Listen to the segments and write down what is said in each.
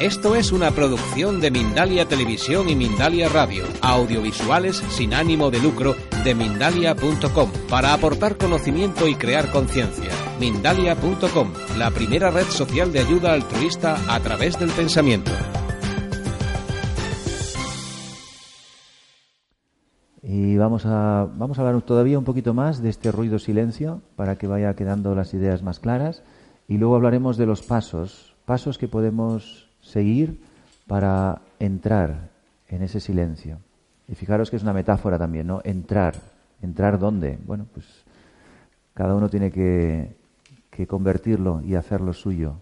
Esto es una producción de Mindalia Televisión y Mindalia Radio, audiovisuales sin ánimo de lucro de mindalia.com, para aportar conocimiento y crear conciencia. Mindalia.com, la primera red social de ayuda altruista a través del pensamiento. Y vamos a, vamos a hablar todavía un poquito más de este ruido silencio para que vaya quedando las ideas más claras. Y luego hablaremos de los pasos, pasos que podemos seguir para entrar en ese silencio. Y fijaros que es una metáfora también, ¿no? Entrar. ¿Entrar dónde? Bueno, pues cada uno tiene que, que convertirlo y hacerlo suyo,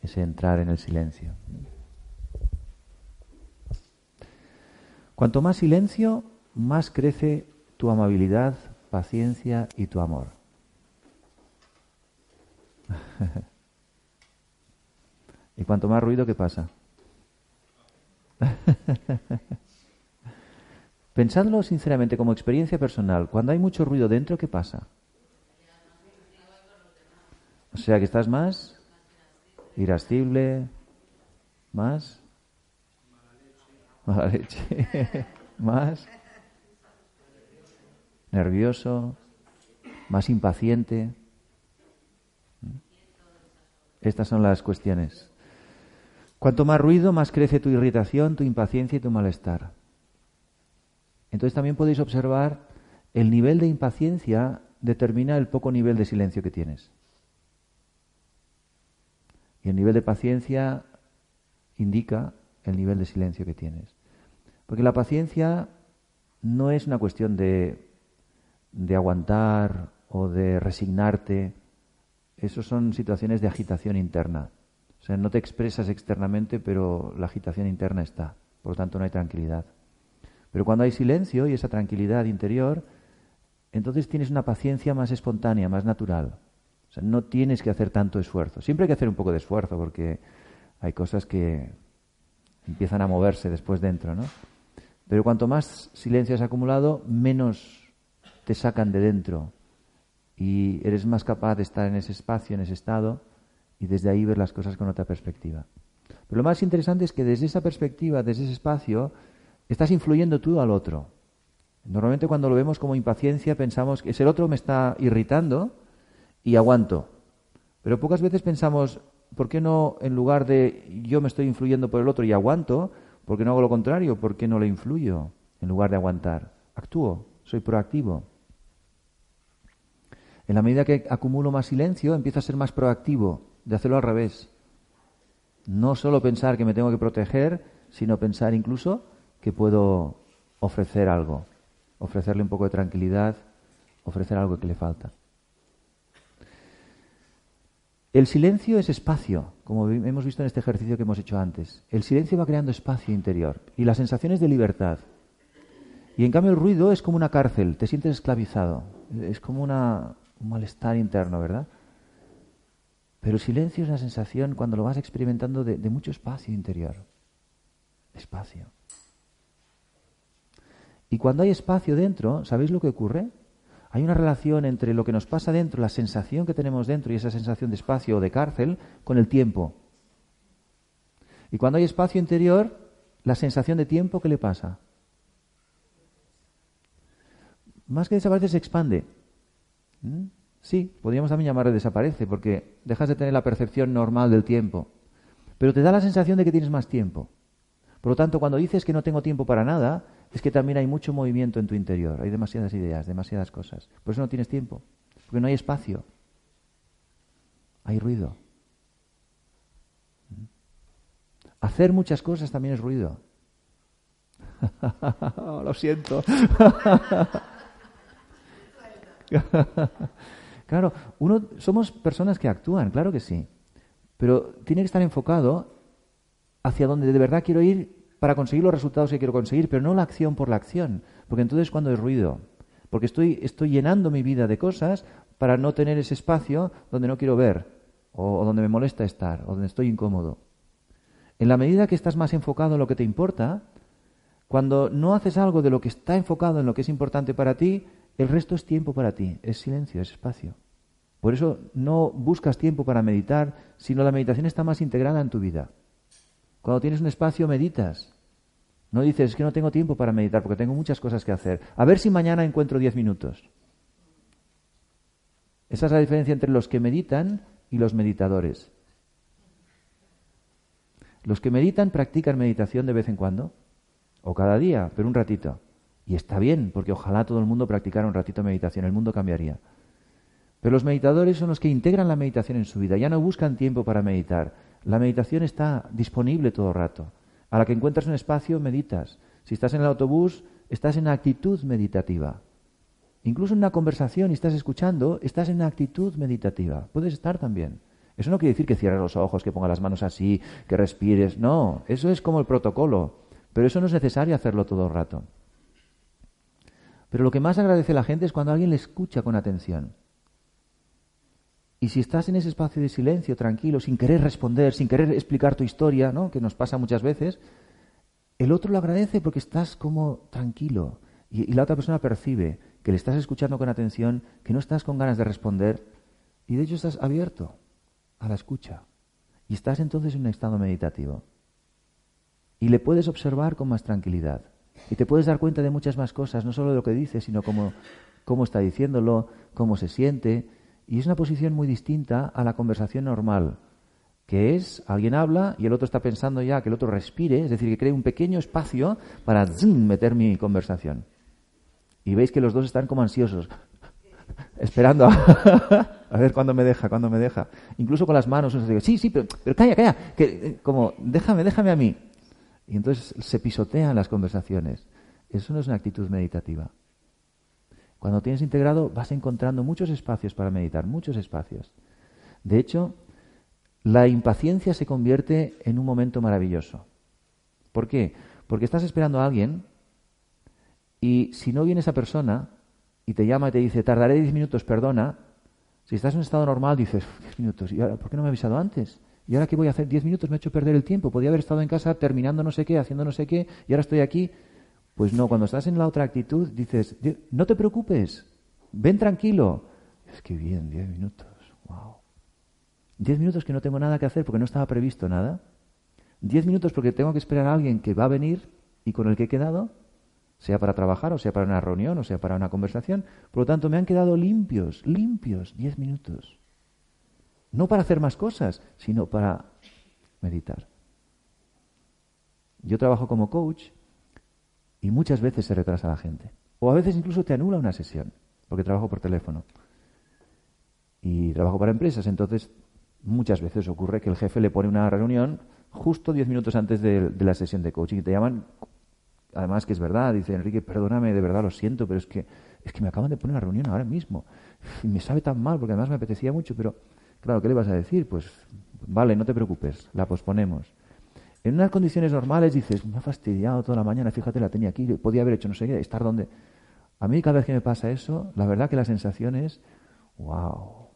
ese entrar en el silencio. Cuanto más silencio, más crece tu amabilidad, paciencia y tu amor. y cuanto más ruido, ¿qué pasa? Pensadlo sinceramente como experiencia personal. Cuando hay mucho ruido dentro, ¿qué pasa? O sea que estás más irascible, más más nervioso, más impaciente. Estas son las cuestiones. Cuanto más ruido, más crece tu irritación, tu impaciencia y tu malestar. Entonces también podéis observar el nivel de impaciencia determina el poco nivel de silencio que tienes. Y el nivel de paciencia indica el nivel de silencio que tienes. Porque la paciencia no es una cuestión de, de aguantar o de resignarte. Eso son situaciones de agitación interna. O sea, no te expresas externamente, pero la agitación interna está. Por lo tanto, no hay tranquilidad. Pero cuando hay silencio y esa tranquilidad interior, entonces tienes una paciencia más espontánea, más natural. O sea, no tienes que hacer tanto esfuerzo. Siempre hay que hacer un poco de esfuerzo porque hay cosas que empiezan a moverse después dentro, ¿no? Pero cuanto más silencio has acumulado, menos te sacan de dentro y eres más capaz de estar en ese espacio, en ese estado y desde ahí ver las cosas con otra perspectiva. Pero lo más interesante es que desde esa perspectiva, desde ese espacio, estás influyendo tú al otro. Normalmente cuando lo vemos como impaciencia pensamos que es el otro me está irritando y aguanto. Pero pocas veces pensamos, ¿por qué no en lugar de yo me estoy influyendo por el otro y aguanto, ¿por qué no hago lo contrario? ¿Por qué no le influyo en lugar de aguantar? Actúo, soy proactivo. En la medida que acumulo más silencio, empiezo a ser más proactivo, de hacerlo al revés. No solo pensar que me tengo que proteger, sino pensar incluso que puedo ofrecer algo, ofrecerle un poco de tranquilidad, ofrecer algo que le falta. El silencio es espacio, como hemos visto en este ejercicio que hemos hecho antes. El silencio va creando espacio interior y las sensaciones de libertad. Y en cambio el ruido es como una cárcel, te sientes esclavizado, es como un malestar interno, ¿verdad? Pero el silencio es una sensación cuando lo vas experimentando de, mucho espacio interior. Espacio. Y cuando hay espacio dentro, ¿sabéis lo que ocurre? Hay una relación entre lo que nos pasa dentro, la sensación que tenemos dentro y esa sensación de espacio o de cárcel, con el tiempo. Y cuando hay espacio interior, la sensación de tiempo, ¿qué le pasa? Más que desaparece, se expande. ¿Mm? Sí, podríamos también llamarle desaparece, porque dejas de tener la percepción normal del tiempo. Pero te da la sensación de que tienes más tiempo. Por lo tanto, cuando dices que no tengo tiempo para nada, es que también hay mucho movimiento en tu interior. Hay demasiadas ideas, demasiadas cosas. Por eso no tienes tiempo. Porque no hay espacio. Hay ruido. ¿Mm? Hacer muchas cosas también es ruido. Lo siento. claro, uno somos personas que actúan, claro que sí, pero tiene que estar enfocado hacia donde de verdad quiero ir para conseguir los resultados que quiero conseguir, pero no la acción por la acción, porque entonces cuando es ruido, porque estoy, estoy llenando mi vida de cosas para no tener ese espacio donde no quiero ver, o, o donde me molesta estar, o donde estoy incómodo. En la medida que estás más enfocado en lo que te importa, cuando no haces algo de lo que está enfocado en lo que es importante para ti, el resto es tiempo para ti, es silencio, es espacio. Por eso no buscas tiempo para meditar, sino la meditación está más integrada en tu vida. Cuando tienes un espacio, meditas. No dices, es que no tengo tiempo para meditar porque tengo muchas cosas que hacer. A ver si mañana encuentro diez minutos. Esa es la diferencia entre los que meditan y los meditadores. Los que meditan practican meditación de vez en cuando, o cada día, pero un ratito. Y está bien, porque ojalá todo el mundo practicara un ratito meditación, el mundo cambiaría. Pero los meditadores son los que integran la meditación en su vida, ya no buscan tiempo para meditar. La meditación está disponible todo el rato. A la que encuentras un espacio, meditas. Si estás en el autobús, estás en actitud meditativa. Incluso en una conversación y estás escuchando, estás en actitud meditativa. Puedes estar también. Eso no quiere decir que cierres los ojos, que pongas las manos así, que respires. No, eso es como el protocolo. Pero eso no es necesario hacerlo todo el rato. Pero lo que más agradece la gente es cuando alguien le escucha con atención. Y si estás en ese espacio de silencio, tranquilo, sin querer responder, sin querer explicar tu historia, ¿no? que nos pasa muchas veces, el otro lo agradece porque estás como tranquilo. Y, y, la otra persona percibe que le estás escuchando con atención, que no estás con ganas de responder, y de hecho estás abierto a la escucha. Y estás entonces en un estado meditativo. Y le puedes observar con más tranquilidad. Y te puedes dar cuenta de muchas más cosas, no solo de lo que dice, sino cómo, cómo está diciéndolo, cómo se siente. Y es una posición muy distinta a la conversación normal, que es alguien habla y el otro está pensando ya que el otro respire, es decir, que cree un pequeño espacio para meter mi conversación. Y veis que los dos están como ansiosos, esperando a, ver cuándo me deja, cuándo me deja. Incluso con las manos, sí, sí, pero, pero calla, calla, que, eh, como, déjame, déjame a mí. Y entonces se pisotean las conversaciones. Eso no es una actitud meditativa. Cuando tienes integrado vas encontrando muchos espacios para meditar, muchos espacios. De hecho, la impaciencia se convierte en un momento maravilloso. ¿Por qué? Porque estás esperando a alguien y si no viene esa persona y te llama y te dice, tardaré diez minutos, perdona, si estás en un estado normal dices, diez minutos, ¿y ahora por qué no me ha avisado antes? ¿Y ahora qué voy a hacer? Diez minutos me ha hecho perder el tiempo. Podía haber estado en casa terminando no sé qué, haciendo no sé qué, y ahora estoy aquí. Pues no, cuando estás en la otra actitud, dices, no te preocupes, ven tranquilo. Es que bien, diez minutos, wow. Diez minutos que no tengo nada que hacer porque no estaba previsto nada. Diez minutos porque tengo que esperar a alguien que va a venir y con el que he quedado, sea para trabajar, o sea para una reunión, o sea para una conversación. Por lo tanto, me han quedado limpios, limpios, diez minutos. No para hacer más cosas, sino para meditar. Yo trabajo como coach y muchas veces se retrasa la gente. O a veces incluso te anula una sesión, porque trabajo por teléfono. Y trabajo para empresas, entonces muchas veces ocurre que el jefe le pone una reunión justo diez minutos antes de, la sesión de coaching y te llaman, además que es verdad, dice Enrique, perdóname, de verdad lo siento, pero es que, es que me acaban de poner una reunión ahora mismo. Y me sabe tan mal, porque además me apetecía mucho, pero claro, ¿qué le vas a decir? Pues vale, no te preocupes, la posponemos. En unas condiciones normales dices, me ha fastidiado toda la mañana, fíjate, la tenía aquí, podía haber hecho no sé qué, estar donde... A mí cada vez que me pasa eso, la verdad que la sensación es, wow,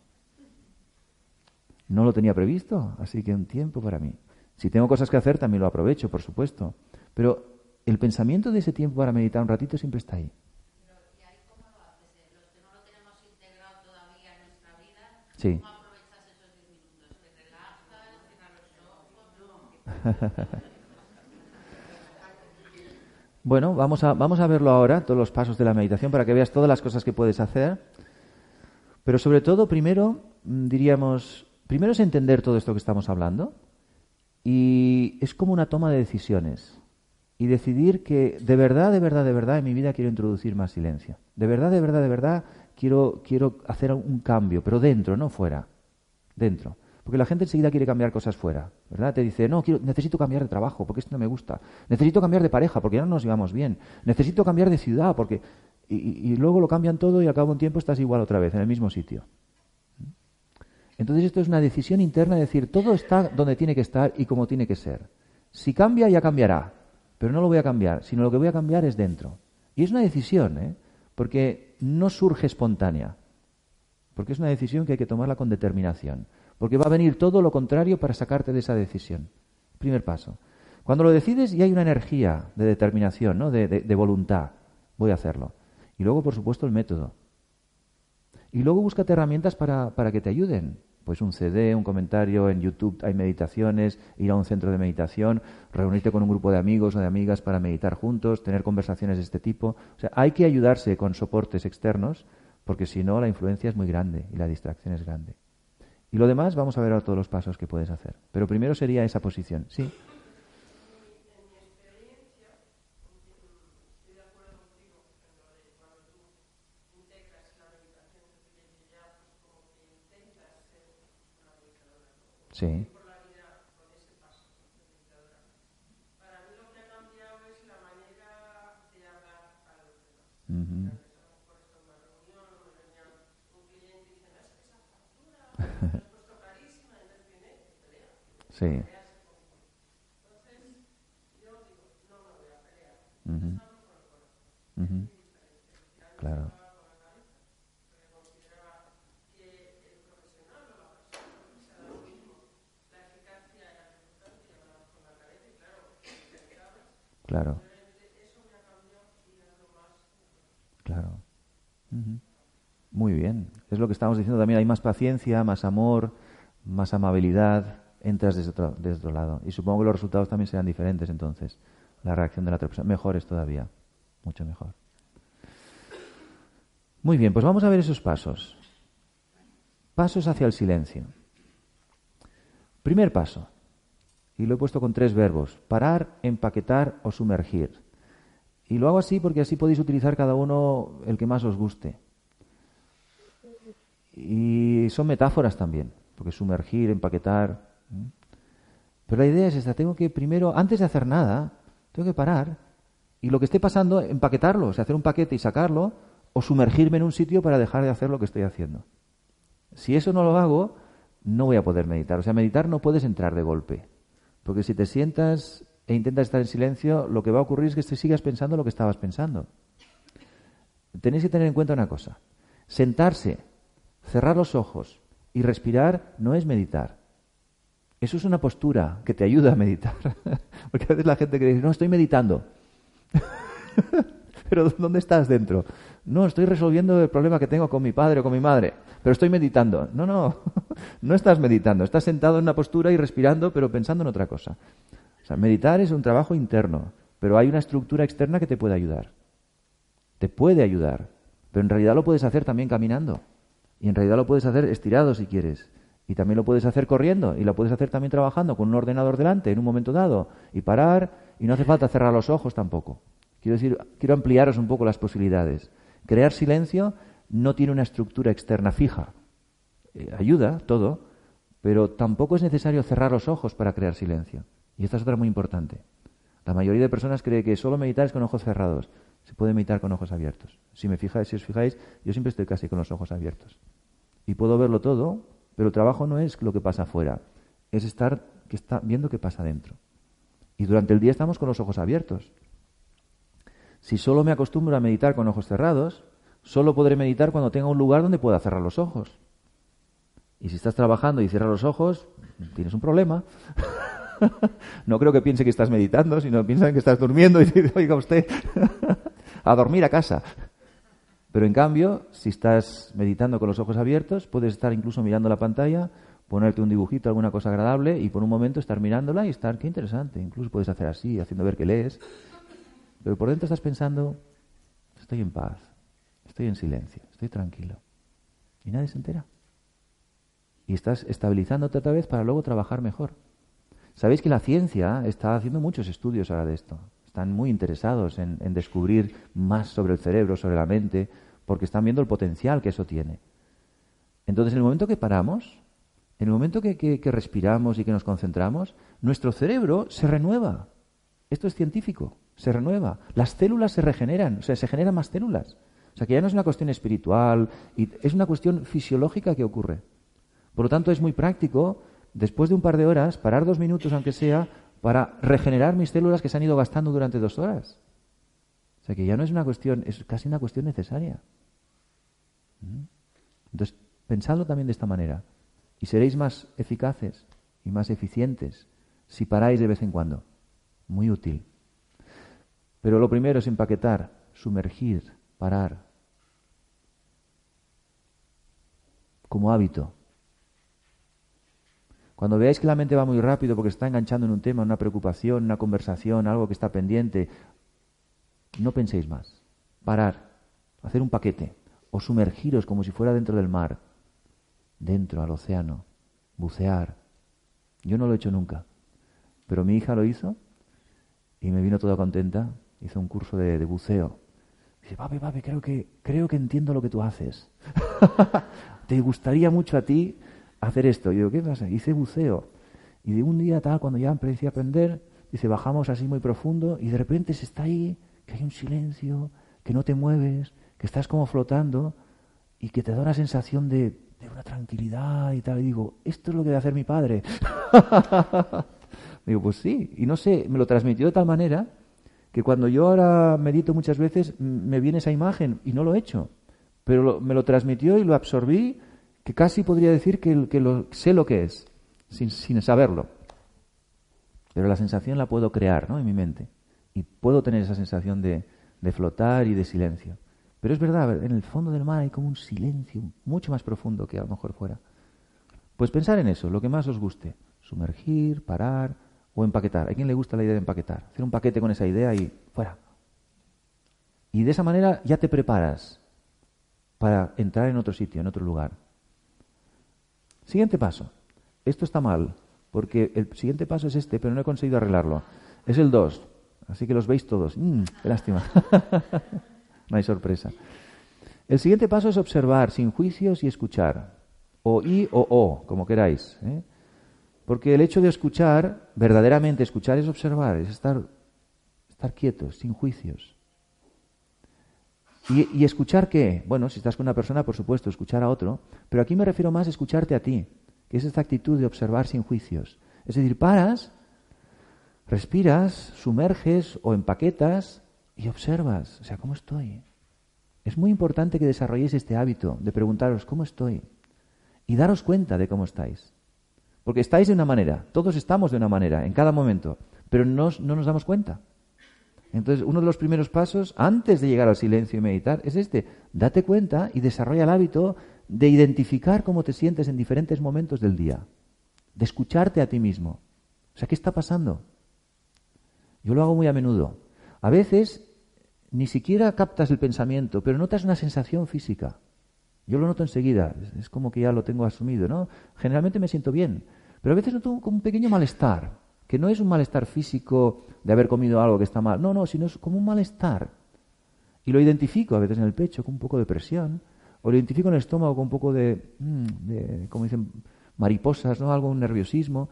no lo tenía previsto, así que un tiempo para mí. Si tengo cosas que hacer, también lo aprovecho, por supuesto. Pero el pensamiento de ese tiempo para meditar un ratito siempre está ahí. Sí. bueno, vamos a, vamos a verlo ahora, todos los pasos de la meditación, para que veas todas las cosas que puedes hacer. Pero sobre todo, primero, mm, diríamos, primero es entender todo esto que estamos hablando. Y es como una toma de decisiones. Y decidir que de verdad, de verdad, de verdad en mi vida quiero introducir más silencio. De verdad, de verdad, de verdad quiero, quiero hacer un cambio, pero dentro, no fuera. Dentro. Porque la gente enseguida quiere cambiar cosas fuera, ¿verdad? Te dice, no, quiero, necesito cambiar de trabajo porque esto no me gusta. Necesito cambiar de pareja porque ya no nos llevamos bien. Necesito cambiar de ciudad porque... Y, luego lo cambian todo y al cabo de un tiempo estás igual otra vez, en el mismo sitio. Entonces esto es una decisión interna de decir, todo está donde tiene que estar y como tiene que ser. Si cambia, ya cambiará. Pero no lo voy a cambiar, sino lo que voy a cambiar es dentro. Y es una decisión, ¿eh? Porque no surge espontánea. Porque es una decisión que hay que tomarla con determinación. Porque va a venir todo lo contrario para sacarte de esa decisión. Primer paso. Cuando lo decides ya hay una energía de determinación, ¿no? de, voluntad. Voy a hacerlo. Y luego, por supuesto, el método. Y luego búscate herramientas para, para que te ayuden. Pues un CD, un comentario, en YouTube hay meditaciones, ir a un centro de meditación, reunirte con un grupo de amigos o de amigas para meditar juntos, tener conversaciones de este tipo. O sea, hay que ayudarse con soportes externos porque si no la influencia es muy grande y la distracción es grande. Y lo demás vamos a ver ahora todos los pasos que puedes hacer. Pero primero sería esa posición. Sí. Sí. Para mí lo que ha cambiado es la manera de hablar a los demás. Por ejemplo, en una reunión, me venía un cliente y dice, es que esa factura me ha puesto carísima, entonces viene y pelea. Sí. Entonces, yo digo, no me voy a pelear. Uh -huh. Claro. Claro. Claro. Muy bien. Es lo que estamos diciendo también. Hay más paciencia, más amor, más amabilidad. Entras desde otro, lado. Y supongo que los resultados también serán diferentes entonces. La reacción de la otra persona. Mejores todavía. Mucho mejor. Muy bien, pues vamos a ver esos pasos. Pasos hacia el silencio. Primer paso. Y lo he puesto con tres verbos, parar, empaquetar o sumergir. Y lo hago así porque así podéis utilizar cada uno el que más os guste. Y son metáforas también, porque sumergir, empaquetar. Pero la idea es esta, tengo que primero, antes de hacer nada, tengo que parar y lo que esté pasando, empaquetarlo, hacer un paquete y sacarlo, o sumergirme en un sitio para dejar de hacer lo que estoy haciendo. Si eso no lo hago, no voy a poder meditar. O sea, meditar no puedes entrar de golpe. Porque si te sientas e intentas estar en silencio, lo que va a ocurrir es que te sigas pensando lo que estabas pensando. Tenéis que tener en cuenta una cosa. Sentarse, cerrar los ojos y respirar no es meditar. Eso es una postura que te ayuda a meditar. Porque a veces la gente cree, no, estoy meditando. Pero ¿dónde estás dentro? No, estoy resolviendo el problema que tengo con mi padre o con mi madre, pero estoy meditando. No, no, no estás meditando, estás sentado en una postura y respirando, pero pensando en otra cosa. O sea, meditar es un trabajo interno, pero hay una estructura externa que te puede ayudar. Te puede ayudar, pero en realidad lo puedes hacer también caminando. Y en realidad lo puedes hacer estirado si quieres. Y también lo puedes hacer corriendo. Y lo puedes hacer también trabajando con un ordenador delante en un momento dado. Y parar. Y no hace falta cerrar los ojos tampoco. Quiero decir, quiero ampliaros un poco las posibilidades. Crear silencio no tiene una estructura externa fija. Eh, ayuda todo, pero tampoco es necesario cerrar los ojos para crear silencio. Y esta es otra muy importante. La mayoría de personas cree que solo meditar es con ojos cerrados. Se puede meditar con ojos abiertos. Si me fijáis, si os fijáis, yo siempre estoy casi con los ojos abiertos. Y puedo verlo todo, pero el trabajo no es lo que pasa afuera, es estar que está viendo qué pasa dentro. Y durante el día estamos con los ojos abiertos. Si solo me acostumbro a meditar con ojos cerrados, solo podré meditar cuando tenga un lugar donde pueda cerrar los ojos. Y si estás trabajando y cierras los ojos, tienes un problema. no creo que piense que estás meditando, sino piensa que estás durmiendo y dice, oiga usted, a dormir a casa. Pero en cambio, si estás meditando con los ojos abiertos, puedes estar incluso mirando la pantalla, ponerte un dibujito, alguna cosa agradable, y por un momento estar mirándola y estar, qué interesante. Incluso puedes hacer así, haciendo ver que lees. Pero por dentro estás pensando, estoy en paz, estoy en silencio, estoy tranquilo. Y nadie se entera. Y estás estabilizándote otra vez para luego trabajar mejor. Sabéis que la ciencia está haciendo muchos estudios ahora de esto. Están muy interesados en, descubrir más sobre el cerebro, sobre la mente, porque están viendo el potencial que eso tiene. Entonces, en el momento que paramos, en el momento que respiramos y que nos concentramos, nuestro cerebro se renueva. Esto es científico se renueva. Las células se regeneran, o sea, se generan más células. O sea, que ya no es una cuestión espiritual, y es una cuestión fisiológica que ocurre. Por lo tanto, es muy práctico, después de un par de horas, parar dos minutos, aunque sea, para regenerar mis células que se han ido gastando durante dos horas. O sea, que ya no es una cuestión, es casi una cuestión necesaria. ¿Mm? Entonces, pensadlo también de esta manera. Y seréis más eficaces y más eficientes si paráis de vez en cuando. Muy útil. Pero lo primero es empaquetar, sumergir, parar. Como hábito. Cuando veáis que la mente va muy rápido porque está enganchando en un tema, una preocupación, una conversación, algo que está pendiente, no penséis más. Parar, hacer un paquete o sumergiros como si fuera dentro del mar, dentro al océano, bucear. Yo no lo he hecho nunca, pero mi hija lo hizo y me vino toda contenta. Hizo un curso de, buceo. Dice, papi, papi, creo que, creo que entiendo lo que tú haces. Te gustaría mucho a ti hacer esto. Y digo, ¿qué pasa? Hice buceo. Y de un día tal, cuando ya empecé a aprender, dice, bajamos así muy profundo y de repente se está ahí, que hay un silencio, que no te mueves, que estás como flotando y que te da una sensación de, de una tranquilidad y tal. Y digo, esto es lo que debe hacer mi padre. digo, pues sí. Y no sé, me lo transmitió de tal manera que cuando yo ahora medito muchas veces me viene esa imagen y no lo he hecho. Pero me lo transmitió y lo absorbí, que casi podría decir que, lo, sé lo que es, sin, saberlo. Pero la sensación la puedo crear en mi mente. Y puedo tener esa sensación de, de flotar y de silencio. Pero es verdad, en el fondo del mar hay como un silencio mucho más profundo que a lo mejor fuera. Pues pensar en eso, lo que más os guste. Sumergir, parar o empaquetar. ¿A quién le gusta la idea de empaquetar? Hacer un paquete con esa idea y fuera. Y de esa manera ya te preparas para entrar en otro sitio, en otro lugar. Siguiente paso. Esto está mal, porque el siguiente paso es este, pero no he conseguido arreglarlo. Es el 2. Así que los veis todos. Mm, qué lástima. no hay sorpresa. El siguiente paso es observar sin juicios y escuchar. O y o o, como queráis. ¿eh? Porque el hecho de escuchar, verdaderamente escuchar es observar, es estar, estar quietos, sin juicios. ¿Y, ¿Y, escuchar qué? Bueno, si estás con una persona, por supuesto, escuchar a otro, pero aquí me refiero más a escucharte a ti, que es esta actitud de observar sin juicios. Es decir, paras, respiras, sumerges o empaquetas y observas, o sea, ¿cómo estoy? Es muy importante que desarrolléis este hábito de preguntaros, ¿cómo estoy? Y daros cuenta de cómo estáis. Porque estáis de una manera, todos estamos de una manera, en cada momento, pero no, no nos damos cuenta. Entonces, uno de los primeros pasos, antes de llegar al silencio y meditar, es este. Date cuenta y desarrolla el hábito de identificar cómo te sientes en diferentes momentos del día. De escucharte a ti mismo. O sea, ¿qué está pasando? Yo lo hago muy a menudo. A veces ni siquiera captas el pensamiento, pero notas una sensación física. Yo lo noto enseguida, es como que ya lo tengo asumido, ¿no? Generalmente me siento bien, pero a veces noto como un pequeño malestar, que no es un malestar físico de haber comido algo que está mal, no, no, sino es como un malestar. Y lo identifico a veces en el pecho con un poco de presión, o lo identifico en el estómago con un poco de, mm, como dicen, mariposas, ¿no? Algo, un nerviosismo.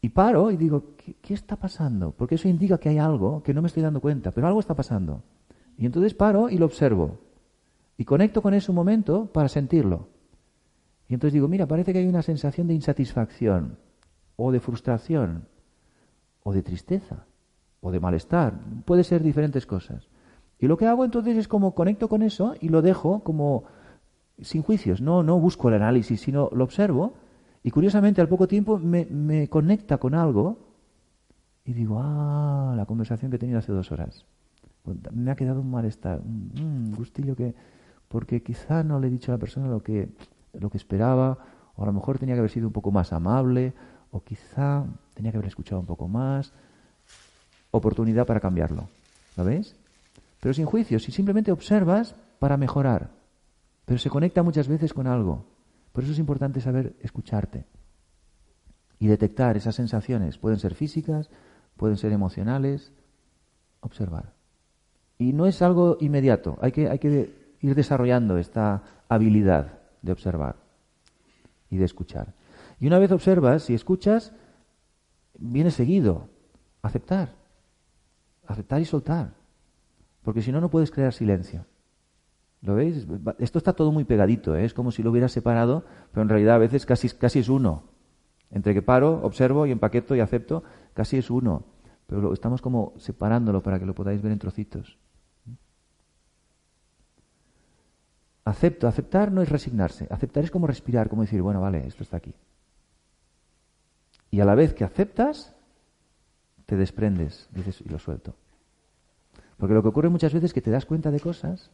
Y paro y digo, ¿qué, está pasando? Porque eso indica que hay algo que no me estoy dando cuenta, pero algo está pasando. Y entonces paro y lo observo. Y conecto con ese momento para sentirlo. Y entonces digo, mira, parece que hay una sensación de insatisfacción, o de frustración, o de tristeza, o de malestar. Puede ser diferentes cosas. Y lo que hago entonces es como conecto con eso y lo dejo como sin juicios. No, no busco el análisis, sino lo observo y curiosamente, al poco tiempo me, conecta con algo y digo, ah, la conversación que he tenido hace dos horas. Me ha quedado un malestar, un, gustillo que, porque quizá no le he dicho a la persona lo que, lo que esperaba, o a lo mejor tenía que haber sido un poco más amable, o quizá tenía que haber escuchado un poco más. Oportunidad para cambiarlo. ¿Lo veis? Pero sin juicio, si simplemente observas para mejorar. Pero se conecta muchas veces con algo. Por eso es importante saber escucharte y detectar esas sensaciones. Pueden ser físicas, pueden ser emocionales. Observar. Y no es algo inmediato, hay que, hay que ir desarrollando esta habilidad de observar y de escuchar. Y una vez observas, si escuchas, viene seguido aceptar. Aceptar y soltar. Porque si no, no puedes crear silencio. ¿Lo veis? Esto está todo muy pegadito, ¿eh? es como si lo hubiera separado, pero en realidad a veces casi, casi es uno. Entre que paro, observo y empaqueto y acepto, casi es uno. Pero lo, estamos como separándolo para que lo podáis ver en trocitos. Acepto. Aceptar no es resignarse. Aceptar es como respirar, como decir, bueno, vale, esto está aquí. Y a la vez que aceptas, te desprendes, dices, y lo suelto. Porque lo que ocurre muchas veces es que te das cuenta de cosas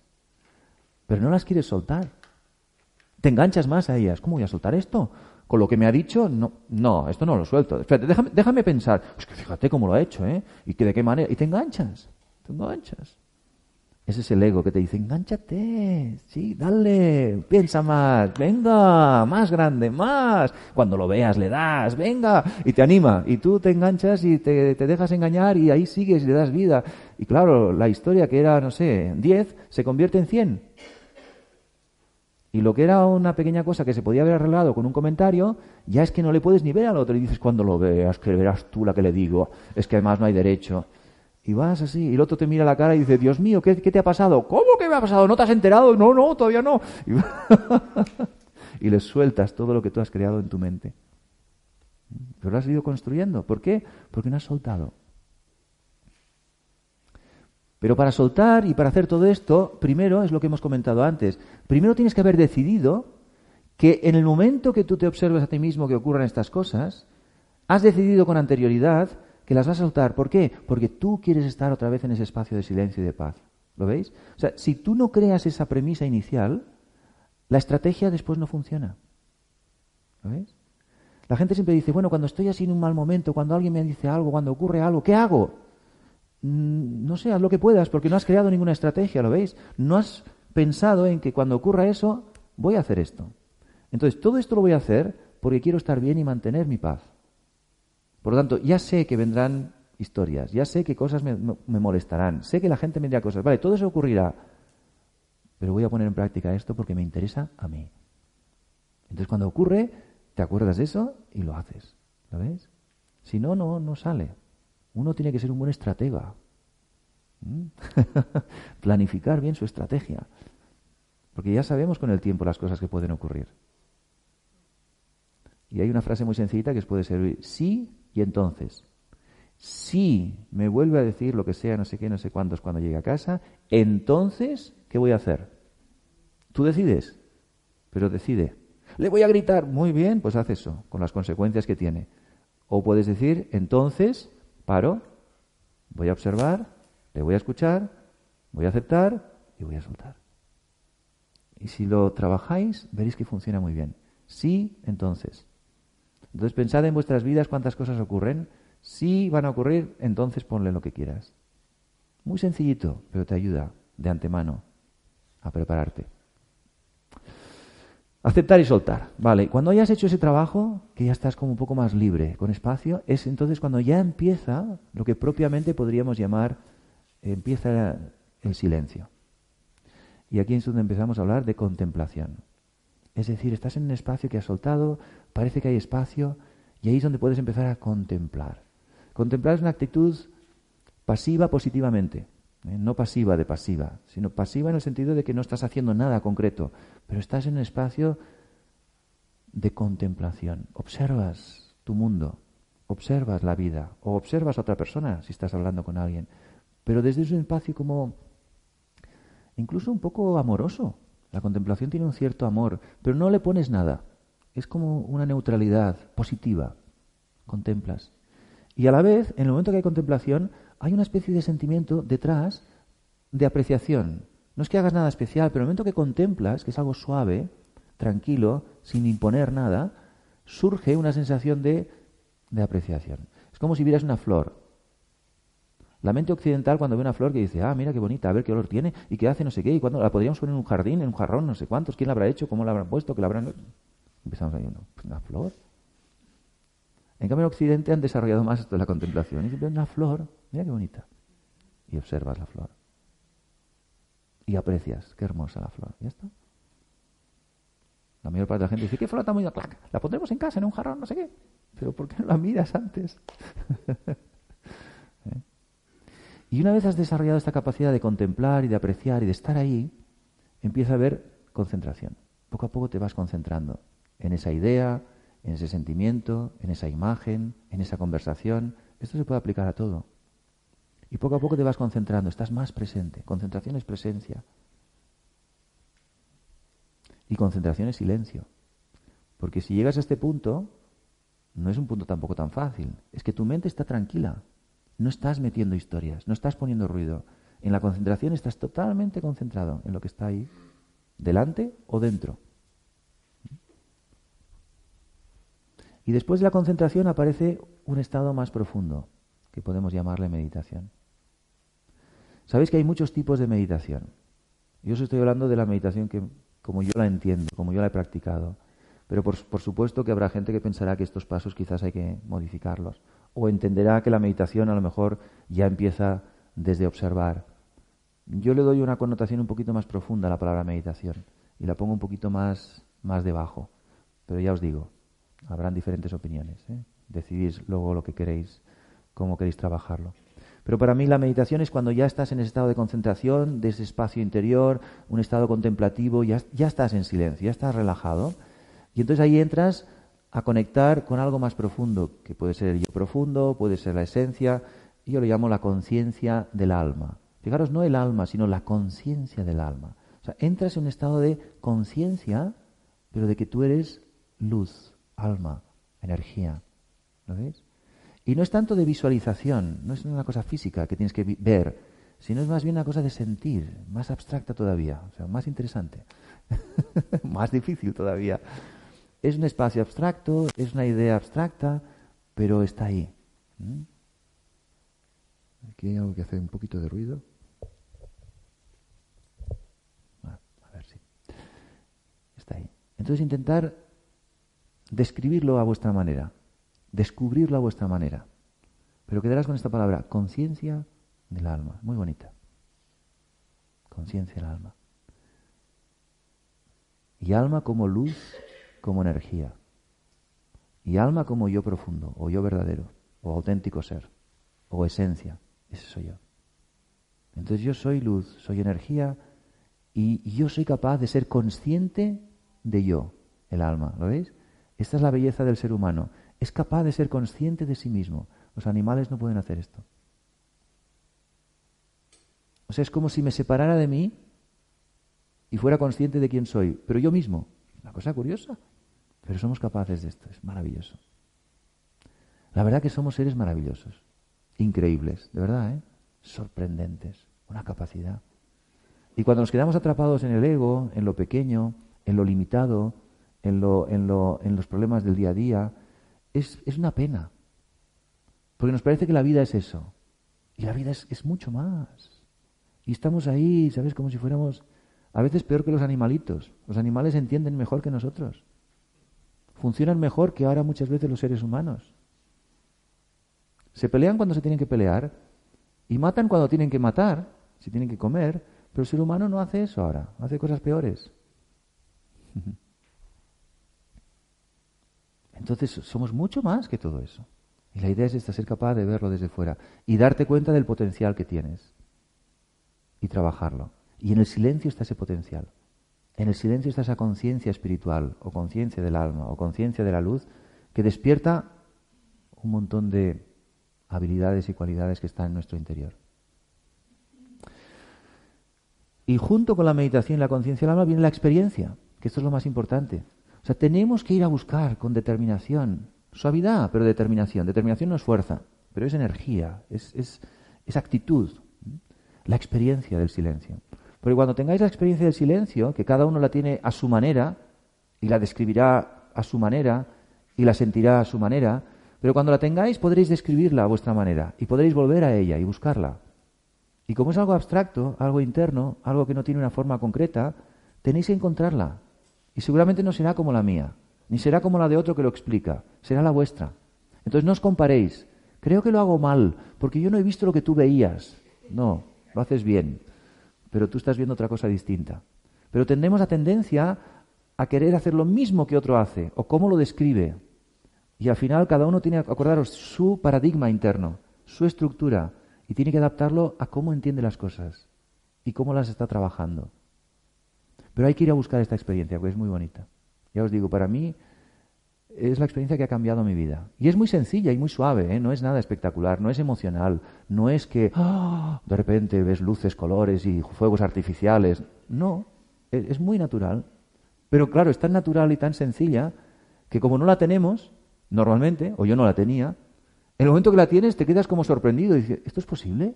pero no las quieres soltar. Te enganchas más a ellas. ¿Cómo voy a soltar esto? Con lo que me ha dicho, no, no, esto no lo suelto. Espérate, déjame, déjame pensar. Es que fíjate cómo lo ha hecho, ¿eh? Y que de qué manera. Y te enganchas, te enganchas. Ese es el ego que te dice, enganchate, sí, dale, piensa más, venga, más grande, más. Cuando lo veas, le das, venga, y te anima. Y tú te enganchas y te, te dejas engañar y ahí sigues y le das vida. Y claro, la historia que era, no sé, 10 se convierte en 100. Y lo que era una pequeña cosa que se podía haber arreglado con un comentario, ya es que no le puedes ni ver al otro. Y dices, cuando lo veas, que verás tú la que le digo. Es que además no hay derecho. Y vas así, y el otro te mira la cara y dice, Dios mío, ¿qué, te ha pasado? ¿Cómo que me ha pasado? ¿No te has enterado? No, no, todavía no. Y, y le sueltas todo lo que tú has creado en tu mente. Pero lo has ido construyendo. ¿Por qué? Porque no has soltado. Pero para soltar y para hacer todo esto, primero es lo que hemos comentado antes. Primero tienes que haber decidido que en el momento que tú te observes a ti mismo que ocurran estas cosas, has decidido con anterioridad que las vas a soltar. ¿Por qué? Porque tú quieres estar otra vez en ese espacio de silencio y de paz. ¿Lo veis? O sea, si tú no creas esa premisa inicial, la estrategia después no funciona. ¿Lo veis? La gente siempre dice, bueno, cuando estoy así en un mal momento, cuando alguien me dice algo, cuando ocurre algo, ¿qué hago? Mm, no sé, haz lo que puedas, porque no has creado ninguna estrategia, ¿lo veis? No has pensado en que cuando ocurra eso, voy a hacer esto. Entonces, todo esto lo voy a hacer porque quiero estar bien y mantener mi paz. Por lo tanto, ya sé que vendrán historias, ya sé que cosas me, molestarán, sé que la gente me dirá cosas, vale, todo eso ocurrirá, pero voy a poner en práctica esto porque me interesa a mí. Entonces, cuando ocurre, te acuerdas de eso y lo haces. ¿Lo ves? Si no, no, no sale. Uno tiene que ser un buen estratega. ¿Mm? Planificar bien su estrategia. Porque ya sabemos con el tiempo las cosas que pueden ocurrir. Y hay una frase muy sencillita que os puede servir. Sí y entonces. Si me vuelve a decir lo que sea, no sé qué, no sé cuántos cuando llegue a casa, entonces, ¿qué voy a hacer? Tú decides, pero decide. Le voy a gritar, muy bien, pues haz eso, con las consecuencias que tiene. O puedes decir, entonces, paro, voy a observar, le voy a escuchar, voy a aceptar y voy a soltar. Y si lo trabajáis, veréis que funciona muy bien. Sí, entonces. Entonces pensad en vuestras vidas cuántas cosas ocurren. Si van a ocurrir, entonces ponle lo que quieras. Muy sencillito, pero te ayuda de antemano a prepararte. Aceptar y soltar. Vale, cuando hayas hecho ese trabajo, que ya estás como un poco más libre, con espacio, es entonces cuando ya empieza lo que propiamente podríamos llamar, empieza el silencio. Y aquí es donde empezamos a hablar de contemplación. Es decir, estás en un espacio que has soltado, parece que hay espacio, y ahí es donde puedes empezar a contemplar. Contemplar es una actitud pasiva positivamente, ¿eh? no pasiva de pasiva, sino pasiva en el sentido de que no estás haciendo nada concreto, pero estás en un espacio de contemplación. Observas tu mundo, observas la vida, o observas a otra persona si estás hablando con alguien, pero desde un espacio como incluso un poco amoroso, la contemplación tiene un cierto amor, pero no le pones nada. Es como una neutralidad positiva. Contemplas. Y a la vez, en el momento que hay contemplación, hay una especie de sentimiento detrás de apreciación. No es que hagas nada especial, pero en el momento que contemplas, que es algo suave, tranquilo, sin imponer nada, surge una sensación de, de apreciación. Es como si vieras una flor. La mente occidental cuando ve una flor que dice, ah, mira qué bonita, a ver qué olor tiene y qué hace, no sé qué, y cuándo la podríamos poner en un jardín, en un jarrón, no sé cuántos, quién la habrá hecho, cómo la habrán puesto, que la habrán... Empezamos ahí, pues una flor. En cambio en Occidente han desarrollado más esto de la contemplación. Y si ves una flor, mira qué bonita. Y observas la flor. Y aprecias, qué hermosa la flor. ¿Ya está? La mayor parte de la gente dice, ¿qué flor tan bonita? La pondremos en casa, en un jarrón, no sé qué. Pero ¿por qué no la miras antes? Y una vez has desarrollado esta capacidad de contemplar y de apreciar y de estar ahí, empieza a haber concentración. Poco a poco te vas concentrando en esa idea, en ese sentimiento, en esa imagen, en esa conversación. Esto se puede aplicar a todo. Y poco a poco te vas concentrando, estás más presente. Concentración es presencia. Y concentración es silencio. Porque si llegas a este punto, no es un punto tampoco tan fácil. Es que tu mente está tranquila. No estás metiendo historias, no estás poniendo ruido. En la concentración estás totalmente concentrado en lo que está ahí, delante o dentro. Y después de la concentración aparece un estado más profundo, que podemos llamarle meditación. Sabéis que hay muchos tipos de meditación. Yo os estoy hablando de la meditación que, como yo la entiendo, como yo la he practicado. Pero por, por, supuesto que habrá gente que pensará que estos pasos quizás hay que modificarlos. O entenderá que la meditación a lo mejor ya empieza desde observar. Yo le doy una connotación un poquito más profunda a la palabra meditación y la pongo un poquito más, más debajo. Pero ya os digo, habrán diferentes opiniones. ¿eh? Decidís luego lo que queréis, cómo queréis trabajarlo. Pero para mí la meditación es cuando ya estás en ese estado de concentración, de ese espacio interior, un estado contemplativo, ya, ya estás en silencio, ya estás relajado. Y entonces ahí entras a conectar con algo más profundo, que puede ser el yo profundo, puede ser la esencia, y yo lo llamo la conciencia del alma. Fijaros, no el alma, sino la conciencia del alma. O sea, entras en un estado de conciencia, pero de que tú eres luz, alma, energía. ¿Lo veis? Y no es tanto de visualización, no es una cosa física que tienes que ver, sino es más bien una cosa de sentir, más abstracta todavía, o sea, más interesante, más difícil todavía. Es un espacio abstracto, es una idea abstracta, pero está ahí. Aquí hay algo que hace un poquito de ruido. a ver si. Está ahí. Entonces intentar describirlo a vuestra manera descubrirlo a vuestra manera. Pero quedarás con esta palabra, conciencia del alma. Muy bonita. Conciencia del alma. Y alma como luz, como energía. Y alma como yo profundo, o yo verdadero, o auténtico ser, o esencia. Ese soy yo. Entonces yo soy luz, soy energía, y yo soy capaz de ser consciente de yo, el alma. ¿Lo veis? Esta es la belleza del ser humano es capaz de ser consciente de sí mismo. Los animales no pueden hacer esto. O sea, es como si me separara de mí y fuera consciente de quién soy, pero yo mismo. Una cosa curiosa. Pero somos capaces de esto, es maravilloso. La verdad que somos seres maravillosos, increíbles, de verdad, ¿eh? sorprendentes, una capacidad. Y cuando nos quedamos atrapados en el ego, en lo pequeño, en lo limitado, en, lo, en, lo, en los problemas del día a día, es, una pena. Porque nos parece que la vida es eso. Y la vida es, es mucho más. Y estamos ahí, ¿sabes? Como si fuéramos a veces peor que los animalitos. Los animales entienden mejor que nosotros. Funcionan mejor que ahora muchas veces los seres humanos. Se pelean cuando se tienen que pelear y matan cuando tienen que matar, si tienen que comer, pero el ser humano no hace eso ahora, hace cosas peores. Entonces somos mucho más que todo eso. Y la idea es esta, ser capaz de verlo desde fuera y darte cuenta del potencial que tienes y trabajarlo. Y en el silencio está ese potencial. En el silencio está esa conciencia espiritual o conciencia del alma o conciencia de la luz que despierta un montón de habilidades y cualidades que están en nuestro interior. Y junto con la meditación y la conciencia del alma viene la experiencia, que esto es lo más importante. O sea, tenemos que ir a buscar con determinación, suavidad, pero determinación. Determinación no es fuerza, pero es energía, es, es, actitud, la experiencia del silencio. Porque cuando tengáis la experiencia del silencio, que cada uno la tiene a su manera, y la describirá a su manera, y la sentirá a su manera, pero cuando la tengáis podréis describirla a vuestra manera, y podréis volver a ella y buscarla. Y como es algo abstracto, algo interno, algo que no tiene una forma concreta, tenéis que encontrarla. Y seguramente no será como la mía, ni será como la de otro que lo explica, será la vuestra. Entonces no os comparéis. Creo que lo hago mal, porque yo no he visto lo que tú veías. No, lo haces bien, pero tú estás viendo otra cosa distinta. Pero tendremos la tendencia a querer hacer lo mismo que otro hace, o cómo lo describe. Y al final cada uno tiene que acordaros su paradigma interno, su estructura, y tiene que adaptarlo a cómo entiende las cosas y cómo las está trabajando. Pero hay que ir a buscar esta experiencia, porque es muy bonita. Ya os digo, para mí es la experiencia que ha cambiado mi vida. Y es muy sencilla y muy suave, ¿eh? no es nada espectacular, no es emocional, no es que ¡ah! de repente ves luces, colores y fuegos artificiales. No, es, es muy natural. Pero claro, es tan natural y tan sencilla que como no la tenemos, normalmente, o yo no la tenía, en el momento que la tienes te quedas como sorprendido y dices, ¿esto es posible?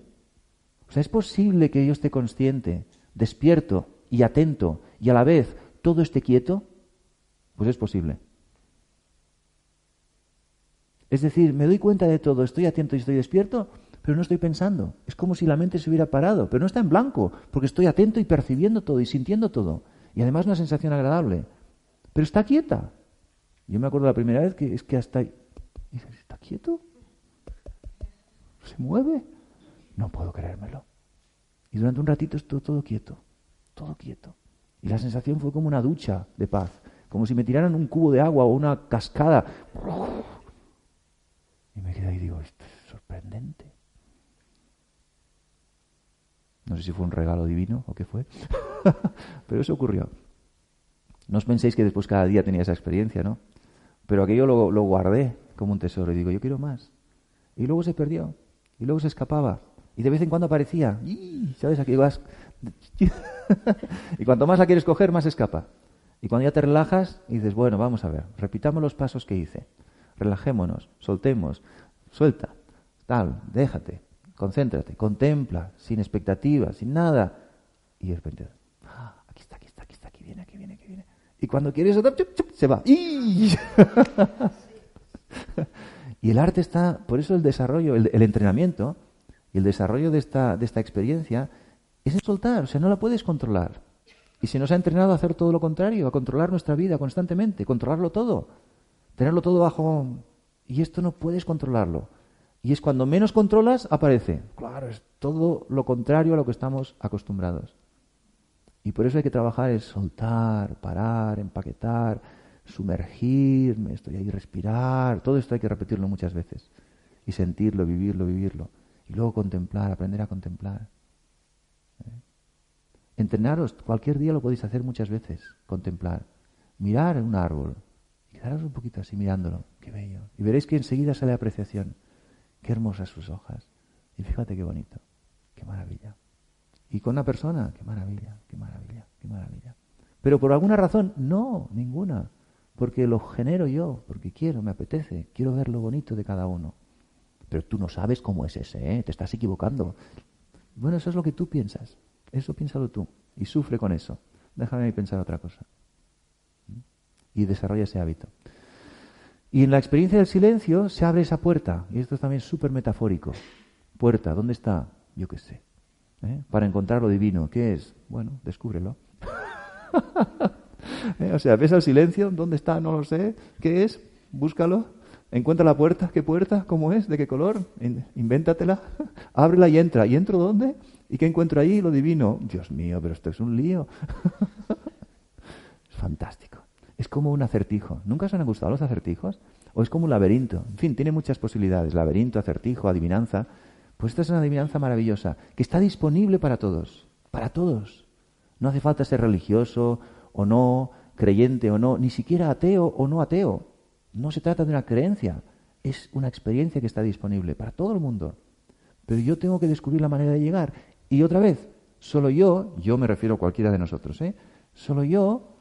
O sea, es posible que yo esté consciente, despierto y atento y a la vez todo esté quieto, pues es posible. Es decir, me doy cuenta de todo, estoy atento y estoy despierto, pero no estoy pensando. Es como si la mente se hubiera parado, pero no está en blanco, porque estoy atento y percibiendo todo y sintiendo todo. Y además una sensación agradable. Pero está quieta. Yo me acuerdo la primera vez que es que hasta... Dices, ¿está quieto? ¿Se mueve? No puedo creérmelo. Y durante un ratito estuvo todo quieto, todo quieto. Y la sensación fue como una ducha de paz, como si me tiraran un cubo de agua o una cascada. Y me quedé ahí y digo, esto es sorprendente. No sé si fue un regalo divino o qué fue, pero eso ocurrió. No os penséis que después cada día tenía esa experiencia, ¿no? Pero aquello lo, lo guardé como un tesoro y digo, yo quiero más. Y luego se perdió, y luego se escapaba, y de vez en cuando aparecía. ¿Sabes? Aquí vas. y cuanto más la quieres coger, más escapa. Y cuando ya te relajas, dices, bueno, vamos a ver, repitamos los pasos que hice. Relajémonos, soltemos, suelta, tal, déjate, concéntrate, contempla, sin expectativas, sin nada. Y de repente, ah, aquí está, aquí está, aquí está, aquí viene, aquí viene, aquí viene. Y cuando quieres se va. y el arte está, por eso el desarrollo, el entrenamiento, y el desarrollo de esta, de esta experiencia es el soltar, o sea, no la puedes controlar. Y se nos ha entrenado a hacer todo lo contrario, a controlar nuestra vida constantemente, controlarlo todo, tenerlo todo bajo... Y esto no puedes controlarlo. Y es cuando menos controlas, aparece. Claro, es todo lo contrario a lo que estamos acostumbrados. Y por eso hay que trabajar es soltar, parar, empaquetar, sumergirme, estoy ahí, respirar. Todo esto hay que repetirlo muchas veces. Y sentirlo, vivirlo, vivirlo. Y luego contemplar, aprender a contemplar. ¿Eh? Entrenaros, cualquier día lo podéis hacer muchas veces, contemplar. Mirar un árbol, quedaros un poquito así mirándolo, qué bello. Y veréis que enseguida sale apreciación. Qué hermosas sus hojas. Y fíjate qué bonito, qué maravilla. Y con una persona, qué maravilla, qué maravilla, qué maravilla. Pero por alguna razón, no, ninguna. Porque lo genero yo, porque quiero, me apetece, quiero ver lo bonito de cada uno. Pero tú no sabes cómo es ese, ¿eh? te estás equivocando. Bueno, eso es lo que tú piensas. Eso piénsalo tú. Y sufre con eso. Déjame pensar otra cosa. Y desarrolla ese hábito. Y en la experiencia del silencio se abre esa puerta. Y esto es también súper metafórico. Puerta, ¿dónde está? Yo qué sé. ¿Eh? Para encontrar lo divino. ¿Qué es? Bueno, descúbrelo. ¿Eh? O sea, ves al silencio, ¿dónde está? No lo sé. ¿Qué es? Búscalo Encuentra la puerta, ¿qué puerta? ¿Cómo es? ¿De qué color? Invéntatela. Ábrela y entra. ¿Y entro dónde? ¿Y qué encuentro ahí? Lo divino. Dios mío, pero esto es un lío. es fantástico. Es como un acertijo. ¿Nunca os han gustado los acertijos? ¿O es como un laberinto? En fin, tiene muchas posibilidades. Laberinto, acertijo, adivinanza. Pues esta es una adivinanza maravillosa, que está disponible para todos. Para todos. No hace falta ser religioso o no, creyente o no, ni siquiera ateo o no ateo. No se trata de una creencia, es una experiencia que está disponible para todo el mundo. Pero yo tengo que descubrir la manera de llegar. Y otra vez, solo yo, yo me refiero a cualquiera de nosotros, ¿eh? solo yo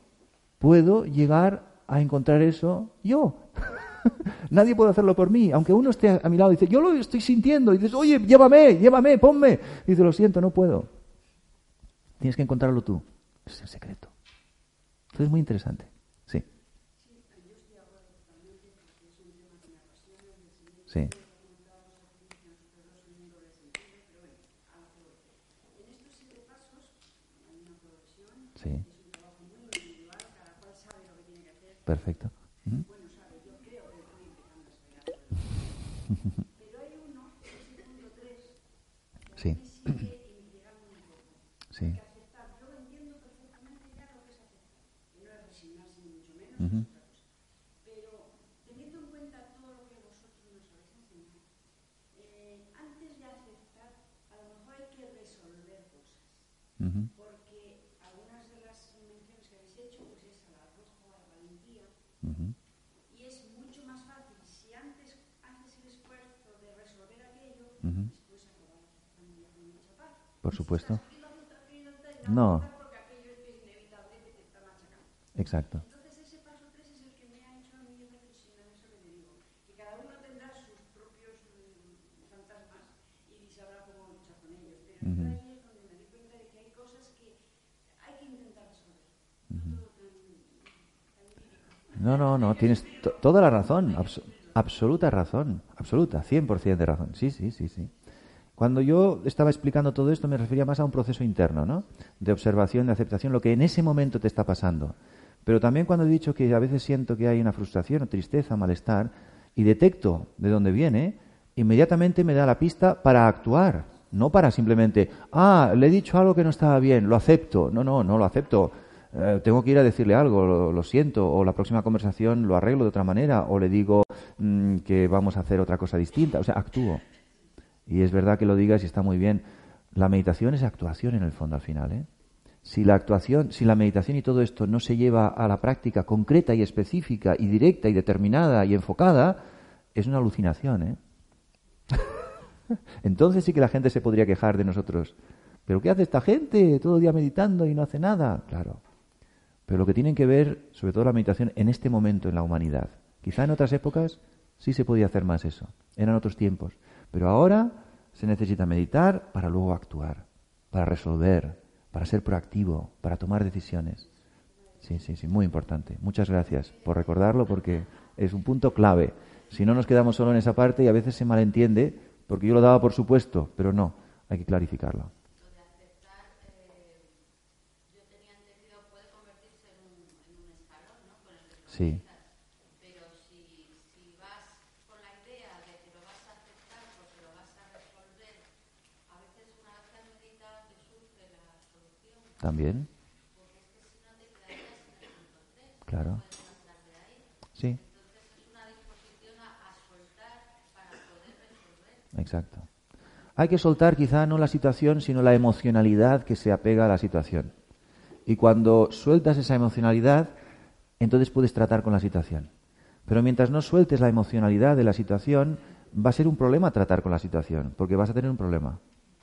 puedo llegar a encontrar eso yo. Nadie puede hacerlo por mí. Aunque uno esté a mi lado y dice, yo lo estoy sintiendo. Y dices, oye, llévame, llévame, ponme. Y dice, lo siento, no puedo. Tienes que encontrarlo tú. Es el secreto. Entonces es muy interesante. Sí. Sí. Perfecto. ¿Mm? Sí. Uh Porque algunas de las menciones que habéis hecho, pues es al arrojo, a la valentía. Y es mucho más fácil si antes haces el esfuerzo de resolver aquello, después acabar familia con mucha paz. Por supuesto. no. Exacto. No, no, no, tienes toda la razón, absoluta razón, absoluta, 100% de razón. Sí, sí, sí, sí. Cuando yo estaba explicando todo esto me refería más a un proceso interno, ¿no? De observación, de aceptación, lo que en ese momento te está pasando. Pero también cuando he dicho que a veces siento que hay una frustración, tristeza, malestar, y detecto de dónde viene, inmediatamente me da la pista para actuar, no para simplemente, ah, le he dicho algo que no estaba bien, lo acepto. No, no, no lo acepto. Eh, tengo que ir a decirle algo, lo, siento, o la próxima conversación lo arreglo de otra manera, o le digo mm, que vamos a hacer otra cosa distinta. O sea, actúo. Y es verdad que lo digas y está muy bien. La meditación es actuación en el fondo al final. ¿eh? Si la actuación, si la meditación y todo esto no se lleva a la práctica concreta y específica y directa y determinada y enfocada, es una alucinación. ¿eh? Entonces sí que la gente se podría quejar de nosotros. ¿Pero qué hace esta gente todo el día meditando y no hace nada? Claro. Pero lo que tienen que ver, sobre todo la meditación, en este momento en la humanidad. Quizá en otras épocas sí se podía hacer más eso. Eran otros tiempos. Pero ahora se necesita meditar para luego actuar, para resolver, para ser proactivo, para tomar decisiones. Sí, sí, sí, muy importante. Muchas gracias por recordarlo porque es un punto clave. Si no nos quedamos solo en esa parte y a veces se malentiende, porque yo lo daba por supuesto, pero no, hay que clarificarlo. Sí. También. Claro. Sí. Exacto. Hay que soltar quizá no la situación, sino la emocionalidad que se apega a la situación. Y cuando sueltas esa emocionalidad, entonces puedes tratar con la situación. Pero mientras no sueltes la emocionalidad de la situación, va a ser un problema tratar con la situación, porque vas a tener un problema.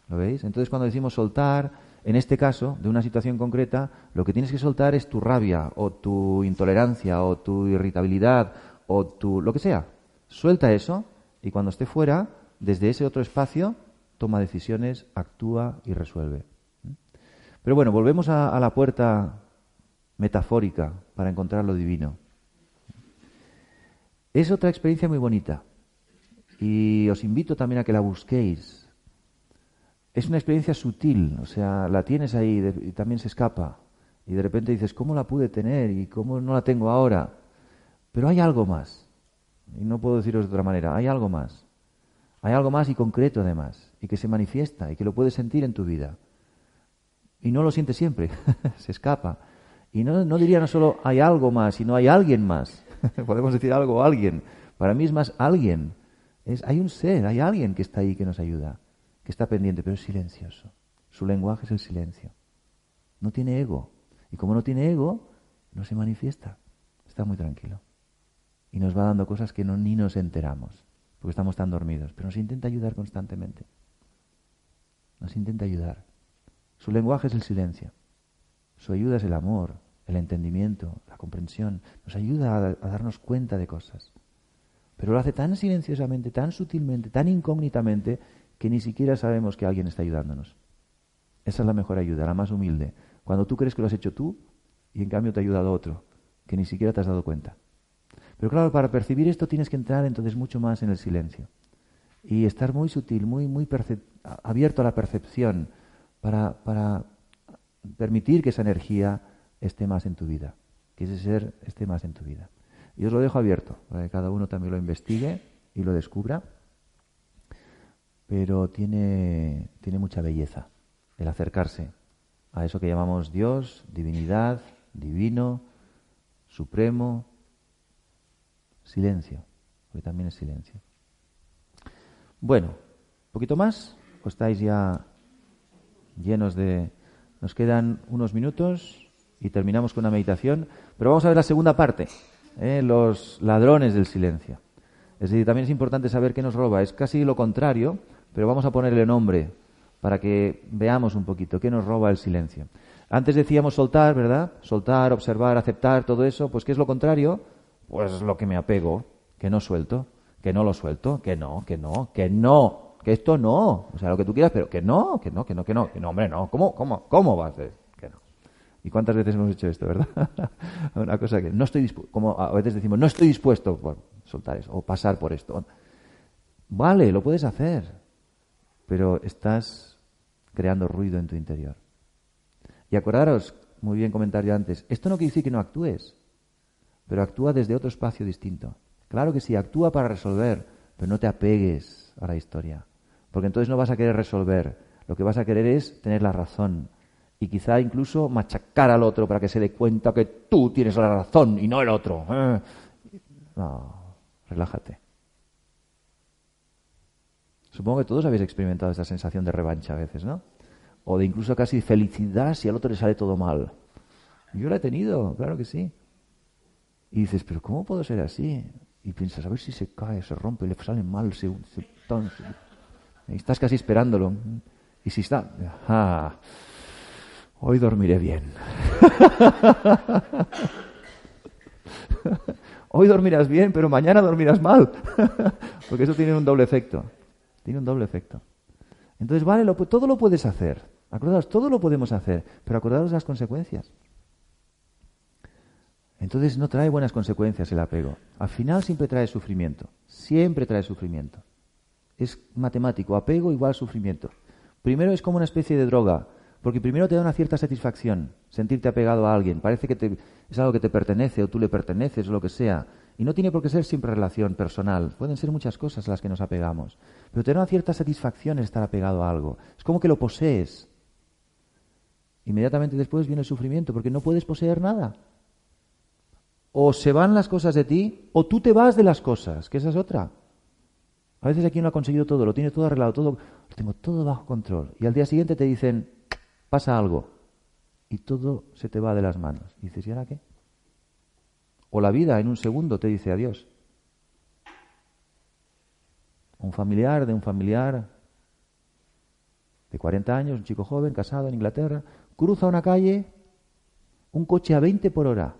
¿Lo veis? Entonces cuando decimos soltar, en este caso, de una situación concreta, lo que tienes que soltar es tu rabia o tu intolerancia o tu irritabilidad o tu lo que sea. Suelta eso y cuando esté fuera, desde ese otro espacio, toma decisiones, actúa y resuelve. Pero bueno, volvemos a, a la puerta metafórica para encontrar lo divino. Es otra experiencia muy bonita y os invito también a que la busquéis es una experiencia sutil, o sea, la tienes ahí y también se escapa. Y de repente dices, ¿cómo la pude tener y cómo no la tengo ahora? Pero hay algo más. Y no puedo deciros de otra manera, hay algo más. Hay algo más y concreto además, y que se manifiesta y que lo puedes sentir en tu vida. Y no lo sientes siempre, se escapa. Y no, no diría no solo hay algo más, sino hay alguien más. Podemos decir algo, alguien. Para mí es más alguien. Es, hay un ser, hay alguien que está ahí que nos ayuda que está pendiente, pero es silencioso. Su lenguaje es el silencio. No tiene ego. Y como no tiene ego, no se manifiesta. Está muy tranquilo. Y nos va dando cosas que no, ni nos enteramos, porque estamos tan dormidos. Pero nos intenta ayudar constantemente. Nos intenta ayudar. Su lenguaje es el silencio. Su ayuda es el amor, el entendimiento, la comprensión. Nos ayuda a, a darnos cuenta de cosas. Pero lo hace tan silenciosamente, tan sutilmente, tan incógnitamente, que ni siquiera sabemos que alguien está ayudándonos. Esa es la mejor ayuda, la más humilde. Cuando tú crees que lo has hecho tú y en cambio te ha ayudado otro, que ni siquiera te has dado cuenta. Pero claro, para percibir esto tienes que entrar entonces mucho más en el silencio y estar muy sutil, muy, muy abierto a la percepción para, para permitir que esa energía esté más en tu vida, que ese ser esté más en tu vida. Y os lo dejo abierto para que cada uno también lo investigue y lo descubra pero tiene, tiene mucha belleza el acercarse a eso que llamamos Dios, divinidad, divino, supremo, silencio, porque también es silencio. Bueno, un poquito más, o estáis ya llenos de... Nos quedan unos minutos y terminamos con una meditación, pero vamos a ver la segunda parte, ¿eh? los ladrones del silencio. Es decir, también es importante saber qué nos roba. Es casi lo contrario pero vamos a ponerle nombre para que veamos un poquito qué nos roba el silencio. Antes decíamos soltar, ¿verdad? Soltar, observar, aceptar, todo eso. Pues ¿qué es lo contrario? Pues lo que me apego, que no suelto, que no lo suelto, que no, que no, que no, que esto no. O sea, lo que tú quieras, pero que no, que no, que no, que no, que no, hombre, no. ¿Cómo, cómo, cómo va a ser? Que no. ¿Y cuántas veces hemos hecho esto, verdad? Una cosa que no estoy dispuesto, como a veces decimos, no estoy dispuesto por soltar eso o pasar por esto. Vale, lo puedes hacer, pero estás creando ruido en tu interior. Y acordaros, muy bien comentar yo antes, esto no quiere decir que no actúes, pero actúa desde otro espacio distinto. Claro que sí, actúa para resolver, pero no te apegues a la historia, porque entonces no vas a querer resolver, lo que vas a querer es tener la razón y quizá incluso machacar al otro para que se dé cuenta que tú tienes la razón y no el otro. ¿eh? No, relájate. Supongo que todos habéis experimentado esta sensación de revancha a veces, ¿no? O de incluso casi felicidad si al otro le sale todo mal. Yo la he tenido, claro que sí. Y dices, pero ¿cómo puedo ser así? Y piensas, a ver si se cae, se rompe, le sale mal, se, y estás casi esperándolo. Y si está, ah, hoy dormiré bien. hoy dormirás bien, pero mañana dormirás mal. Porque eso tiene un doble efecto. Tiene un doble efecto. Entonces, vale, todo lo puedes hacer. Acordaos, todo lo podemos hacer, pero acordaos las consecuencias. Entonces no trae buenas consecuencias el apego. Al final siempre trae sufrimiento. Siempre trae sufrimiento. Es matemático. Apego igual sufrimiento. Primero es como una especie de droga, porque primero te da una cierta satisfacción sentirte apegado a alguien. Parece que es algo que te pertenece o tú le perteneces o lo que sea. Y no tiene por qué ser siempre relación personal. Pueden ser muchas cosas las que nos apegamos. Pero te da una cierta satisfacción estar apegado a algo. Es como que lo posees. Inmediatamente después viene el sufrimiento, porque no puedes poseer nada. O se van las cosas de ti, o tú te vas de las cosas, que esa es otra. A veces aquí no ha conseguido todo, lo tiene todo arreglado, todo, lo tengo todo bajo control. Y al día siguiente te dicen, pasa algo. Y todo se te va de las manos. Y dices, ¿y ahora qué? O la vida en un segundo te dice adiós. Un familiar de un familiar de 40 años, un chico joven, casado en Inglaterra, cruza una calle, un coche a 20 por hora,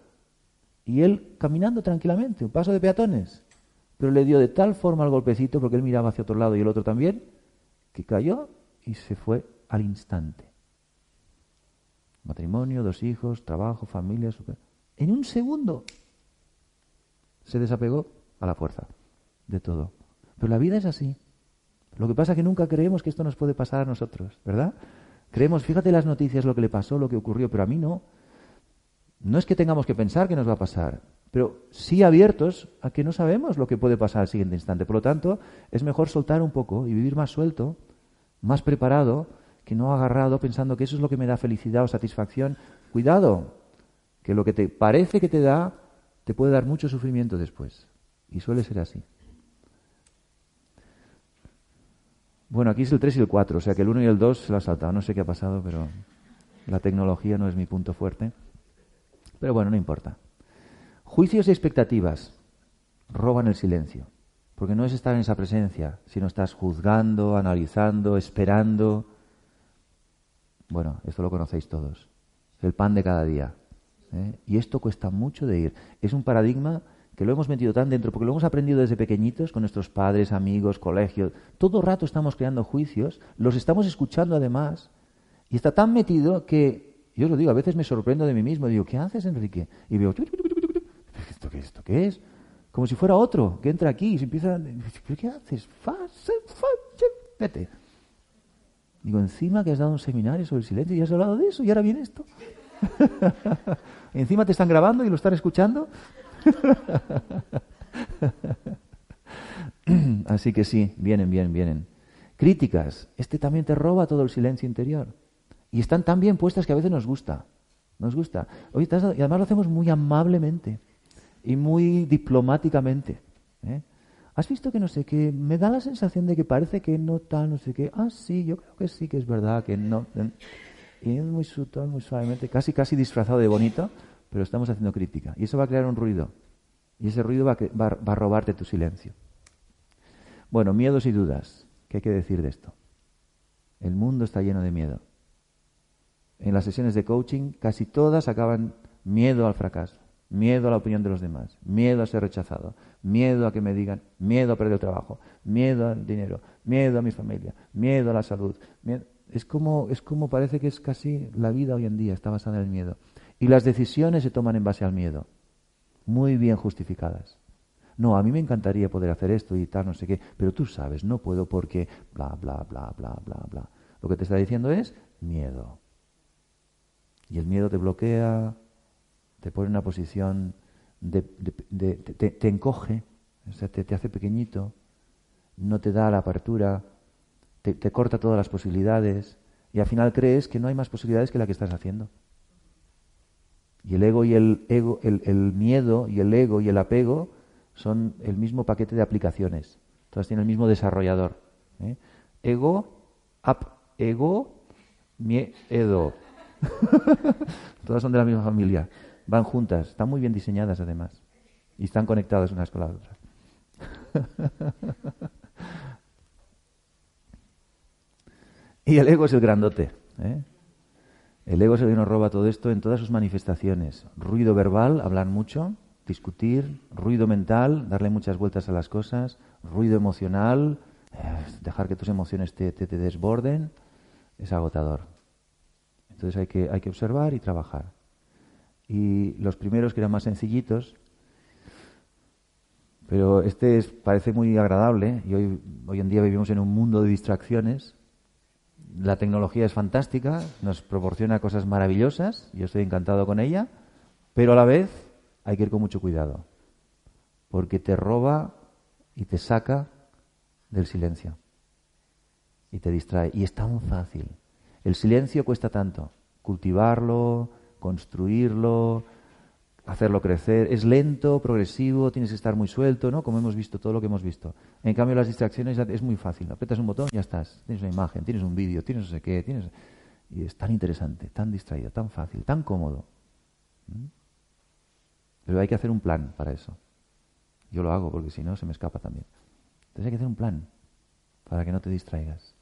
y él caminando tranquilamente, un paso de peatones, pero le dio de tal forma el golpecito, porque él miraba hacia otro lado y el otro también, que cayó y se fue al instante. Matrimonio, dos hijos, trabajo, familia, super... en un segundo se desapegó a la fuerza de todo. Pero la vida es así. Lo que pasa es que nunca creemos que esto nos puede pasar a nosotros, ¿verdad? Creemos, fíjate las noticias, lo que le pasó, lo que ocurrió, pero a mí no. No es que tengamos que pensar que nos va a pasar, pero sí abiertos a que no sabemos lo que puede pasar al siguiente instante. Por lo tanto, es mejor soltar un poco y vivir más suelto, más preparado, que no agarrado pensando que eso es lo que me da felicidad o satisfacción. Cuidado, que lo que te parece que te da te puede dar mucho sufrimiento después. Y suele ser así. Bueno, aquí es el 3 y el 4, o sea que el 1 y el 2 se lo ha saltado. No sé qué ha pasado, pero la tecnología no es mi punto fuerte. Pero bueno, no importa. Juicios y expectativas roban el silencio. Porque no es estar en esa presencia, sino estás juzgando, analizando, esperando. Bueno, esto lo conocéis todos. El pan de cada día. ¿Eh? Y esto cuesta mucho de ir. Es un paradigma que lo hemos metido tan dentro, porque lo hemos aprendido desde pequeñitos con nuestros padres, amigos, colegios. Todo rato estamos creando juicios, los estamos escuchando además, y está tan metido que, yo os lo digo, a veces me sorprendo de mí mismo. Digo, ¿qué haces, Enrique? Y veo, ¿esto qué, esto qué es? Como si fuera otro que entra aquí y se empieza. ¿Qué haces? Vete. Digo, encima que has dado un seminario sobre el silencio y has hablado de eso y ahora viene esto. Encima te están grabando y lo están escuchando. Así que sí, vienen, vienen, vienen. Críticas. Este también te roba todo el silencio interior. Y están tan bien puestas que a veces nos gusta. Nos gusta. y además lo hacemos muy amablemente y muy diplomáticamente. ¿eh? ¿Has visto que no sé qué? Me da la sensación de que parece que no tal, no sé qué. Ah, sí, yo creo que sí que es verdad, que no y es muy sutil, muy suavemente, casi casi disfrazado de bonito, pero estamos haciendo crítica. Y eso va a crear un ruido. Y ese ruido va a, va, a robarte tu silencio. Bueno, miedos y dudas. ¿Qué hay que decir de esto? El mundo está lleno de miedo. En las sesiones de coaching casi todas acaban miedo al fracaso, miedo a la opinión de los demás, miedo a ser rechazado, miedo a que me digan, miedo a perder el trabajo, miedo al dinero, miedo a mi familia, miedo a la salud. Es como, es como parece que es casi la vida hoy en día, está basada en el miedo. Y las decisiones se toman en base al miedo, muy bien justificadas. No, a mí me encantaría poder hacer esto y tal, no sé qué, pero tú sabes, no puedo porque bla, bla, bla, bla, bla, bla. Lo que te está diciendo es miedo. Y el miedo te bloquea, te pone en una posición de, te, encoge, o sea, te, hace pequeñito, no te da la apertura, te, corta todas las posibilidades y al final crees que no hay más posibilidades que la que estás haciendo. Y el ego y el ego, el, miedo y el ego y el apego son el mismo paquete de aplicaciones. Todas tienen el mismo desarrollador. ¿eh? Ego, ap, ego, miedo. Todas son de la misma familia. Van juntas, están muy bien diseñadas además. Y están conectadas unas con las otras. y el ego es el grandote. ¿eh? El ego es el que nos roba todo esto en todas sus manifestaciones. Ruido verbal, hablar mucho, discutir, ruido mental, darle muchas vueltas a las cosas, ruido emocional, eh, dejar que tus emociones te, te, desborden, es agotador. Entonces hay que, hay que observar y trabajar. Y los primeros que eran más sencillitos, pero este es, parece muy agradable y hoy, hoy en día vivimos en un mundo de distracciones. La tecnología es fantástica, nos proporciona cosas maravillosas, yo estoy encantado con ella, pero a la vez hay que ir con mucho cuidado, porque te roba y te saca del silencio y te distrae. Y es tan fácil. El silencio cuesta tanto. Cultivarlo, construirlo, hacerlo crecer. Es lento, progresivo, tienes que estar muy suelto, ¿no? Como hemos visto, todo lo que hemos visto. En cambio, las distracciones es muy fácil. Apretas un botón, ya estás. Tienes una imagen, tienes un vídeo, tienes no sé qué, tienes... Y es tan interesante, tan distraído, tan fácil, tan cómodo. ¿Mm? Pero hay que hacer un plan para eso. Yo lo hago porque si no se me escapa también. Entonces hay que hacer un plan para que no te distraigas.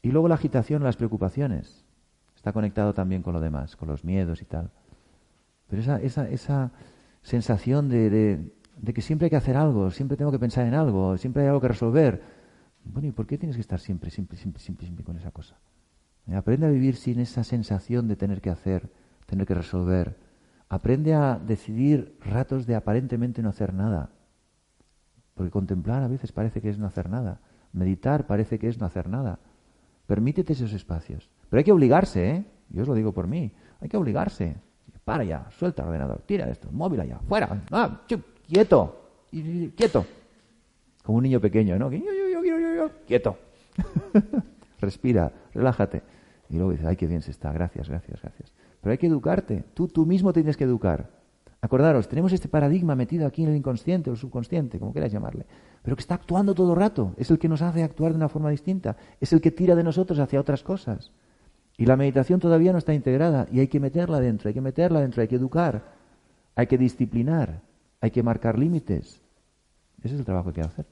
Y luego la agitación, las preocupaciones. Está conectado también con lo demás, con los miedos y tal. Pero esa, esa, esa sensación de, que siempre hay que hacer algo, siempre tengo que pensar en algo, siempre hay algo que resolver. Bueno, ¿y por qué tienes que estar siempre, siempre, siempre, siempre, siempre con esa cosa? Aprende a vivir sin esa sensación de tener que hacer, tener que resolver, Aprende a decidir ratos de aparentemente no hacer nada. Porque contemplar a veces parece que es no hacer nada. Meditar parece que es no hacer nada. Permítete esos espacios. Pero hay que obligarse, ¿eh? Yo os lo digo por mí. Hay que obligarse. Para ya, suelta el ordenador, tira esto, móvil allá, fuera, ah, quieto, quieto. Como un niño pequeño, ¿no? Quieto. Respira, relájate. Y luego dices, ay, qué bien se está, gracias, gracias, gracias. Pero hay que educarte. Tú, tú mismo tienes que educar. Acordaros, tenemos este paradigma metido aquí en el inconsciente o el subconsciente, como queráis llamarle, pero que está actuando todo el rato. Es el que nos hace actuar de una forma distinta. Es el que tira de nosotros hacia otras cosas. Y la meditación todavía no está integrada y hay que meterla dentro, hay que meterla dentro, hay que educar, hay que disciplinar, hay que marcar límites. Ese es el trabajo que hay que hacer.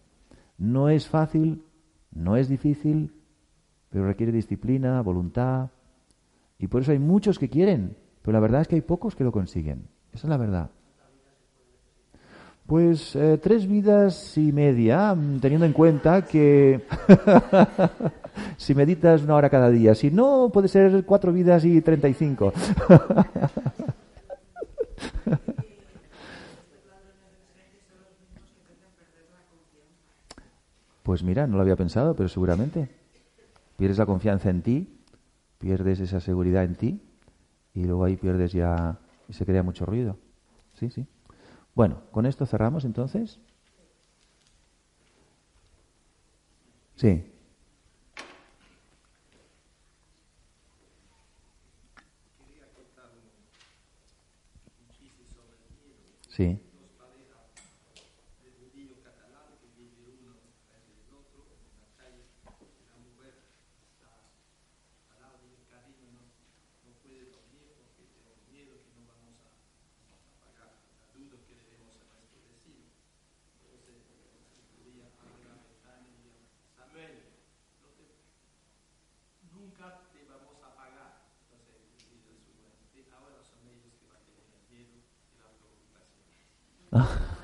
No es fácil, no es difícil, pero requiere disciplina, voluntad, y por eso hay muchos que quieren, pero la verdad es que hay pocos que lo consiguen. Esa es la verdad. Pues eh, tres vidas y media, mm, teniendo en cuenta que si meditas una hora cada día, si no, puede ser cuatro vidas y treinta y cinco. Pues mira, no lo había pensado, pero seguramente. Pierdes la confianza en ti, pierdes esa seguridad en ti y luego ahí pierdes ya y se crea mucho ruido. Sí, sí. Bueno, con esto cerramos entonces. Sí. Sí.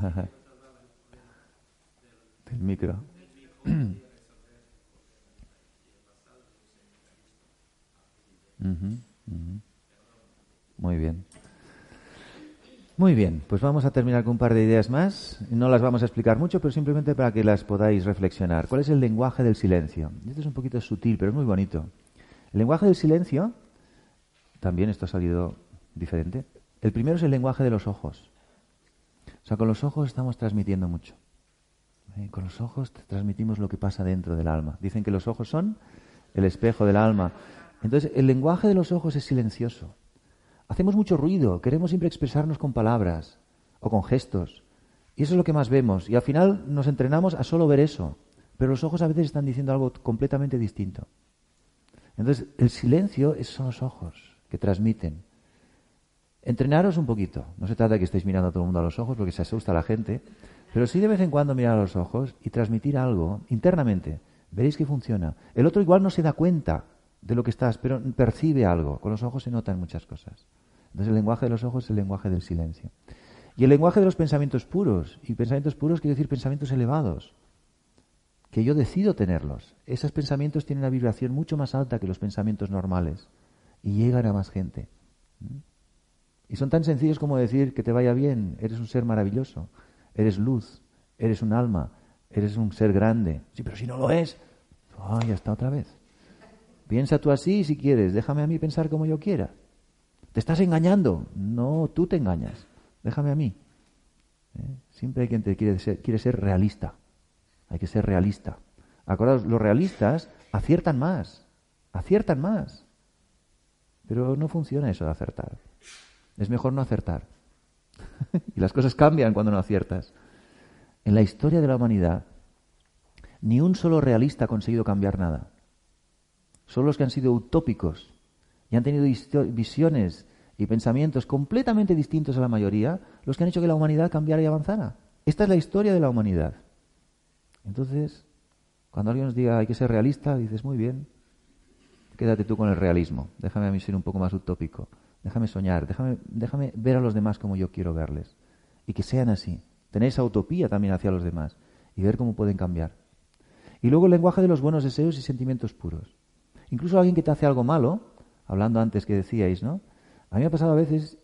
Del micro. Muy bien. Muy bien, pues vamos a terminar con un par de ideas más. No las vamos a explicar mucho, pero simplemente para que las podáis reflexionar. ¿Cuál es el lenguaje del silencio? Esto es un poquito sutil, pero es muy bonito. El lenguaje del silencio, también esto ha salido diferente. El primero es el lenguaje de los ojos. O sea, con los ojos estamos transmitiendo mucho. ¿Eh? Con los ojos transmitimos lo que pasa dentro del alma. Dicen que los ojos son el espejo del alma. Entonces, el lenguaje de los ojos es silencioso. Hacemos mucho ruido, queremos siempre expresarnos con palabras o con gestos. Y eso es lo que más vemos. Y al final nos entrenamos a solo ver eso. Pero los ojos a veces están diciendo algo completamente distinto. Entonces, el silencio son los ojos que transmiten. Entrenaros un poquito. No se trata de que estéis mirando a todo el mundo a los ojos porque se asusta la gente, pero sí de vez en cuando mirar a los ojos y transmitir algo internamente. Veréis que funciona. El otro igual no se da cuenta de lo que estás, pero percibe algo. Con los ojos se notan muchas cosas. Entonces el lenguaje de los ojos es el lenguaje del silencio. Y el lenguaje de los pensamientos puros. Y pensamientos puros quiere decir pensamientos elevados. Que yo decido tenerlos. Esos pensamientos tienen una vibración mucho más alta que los pensamientos normales. Y llegan a más gente. ¿Mm? Y son tan sencillos como decir que te vaya bien, eres un ser maravilloso, eres luz, eres un alma, eres un ser grande. Sí, pero si no lo es, ay, ya está otra vez. Piensa tú así si quieres, déjame a mí pensar como yo quiera. ¿Te estás engañando? No, tú te engañas. Déjame a mí. ¿Eh? Siempre hay quien te quiere ser, quiere ser realista. Hay que ser realista. Acordaos, los realistas aciertan más. Aciertan más. Pero no funciona eso de acertar. Es mejor no acertar. y las cosas cambian cuando no aciertas. En la historia de la humanidad, ni un solo realista ha conseguido cambiar nada. Solo los que han sido utópicos y han tenido visiones y pensamientos completamente distintos a la mayoría, los que han hecho que la humanidad cambiara y avanzara. Esta es la historia de la humanidad. Entonces, cuando alguien nos diga hay que ser realista, dices, muy bien, quédate tú con el realismo, déjame a mí ser un poco más utópico. Déjame soñar, déjame, déjame ver a los demás como yo quiero verles. Y que sean así. Tener esa utopía también hacia los demás. Y ver cómo pueden cambiar. Y luego el lenguaje de los buenos deseos y sentimientos puros. Incluso alguien que te hace algo malo, hablando antes que decíais, ¿no? A mí me ha pasado a veces,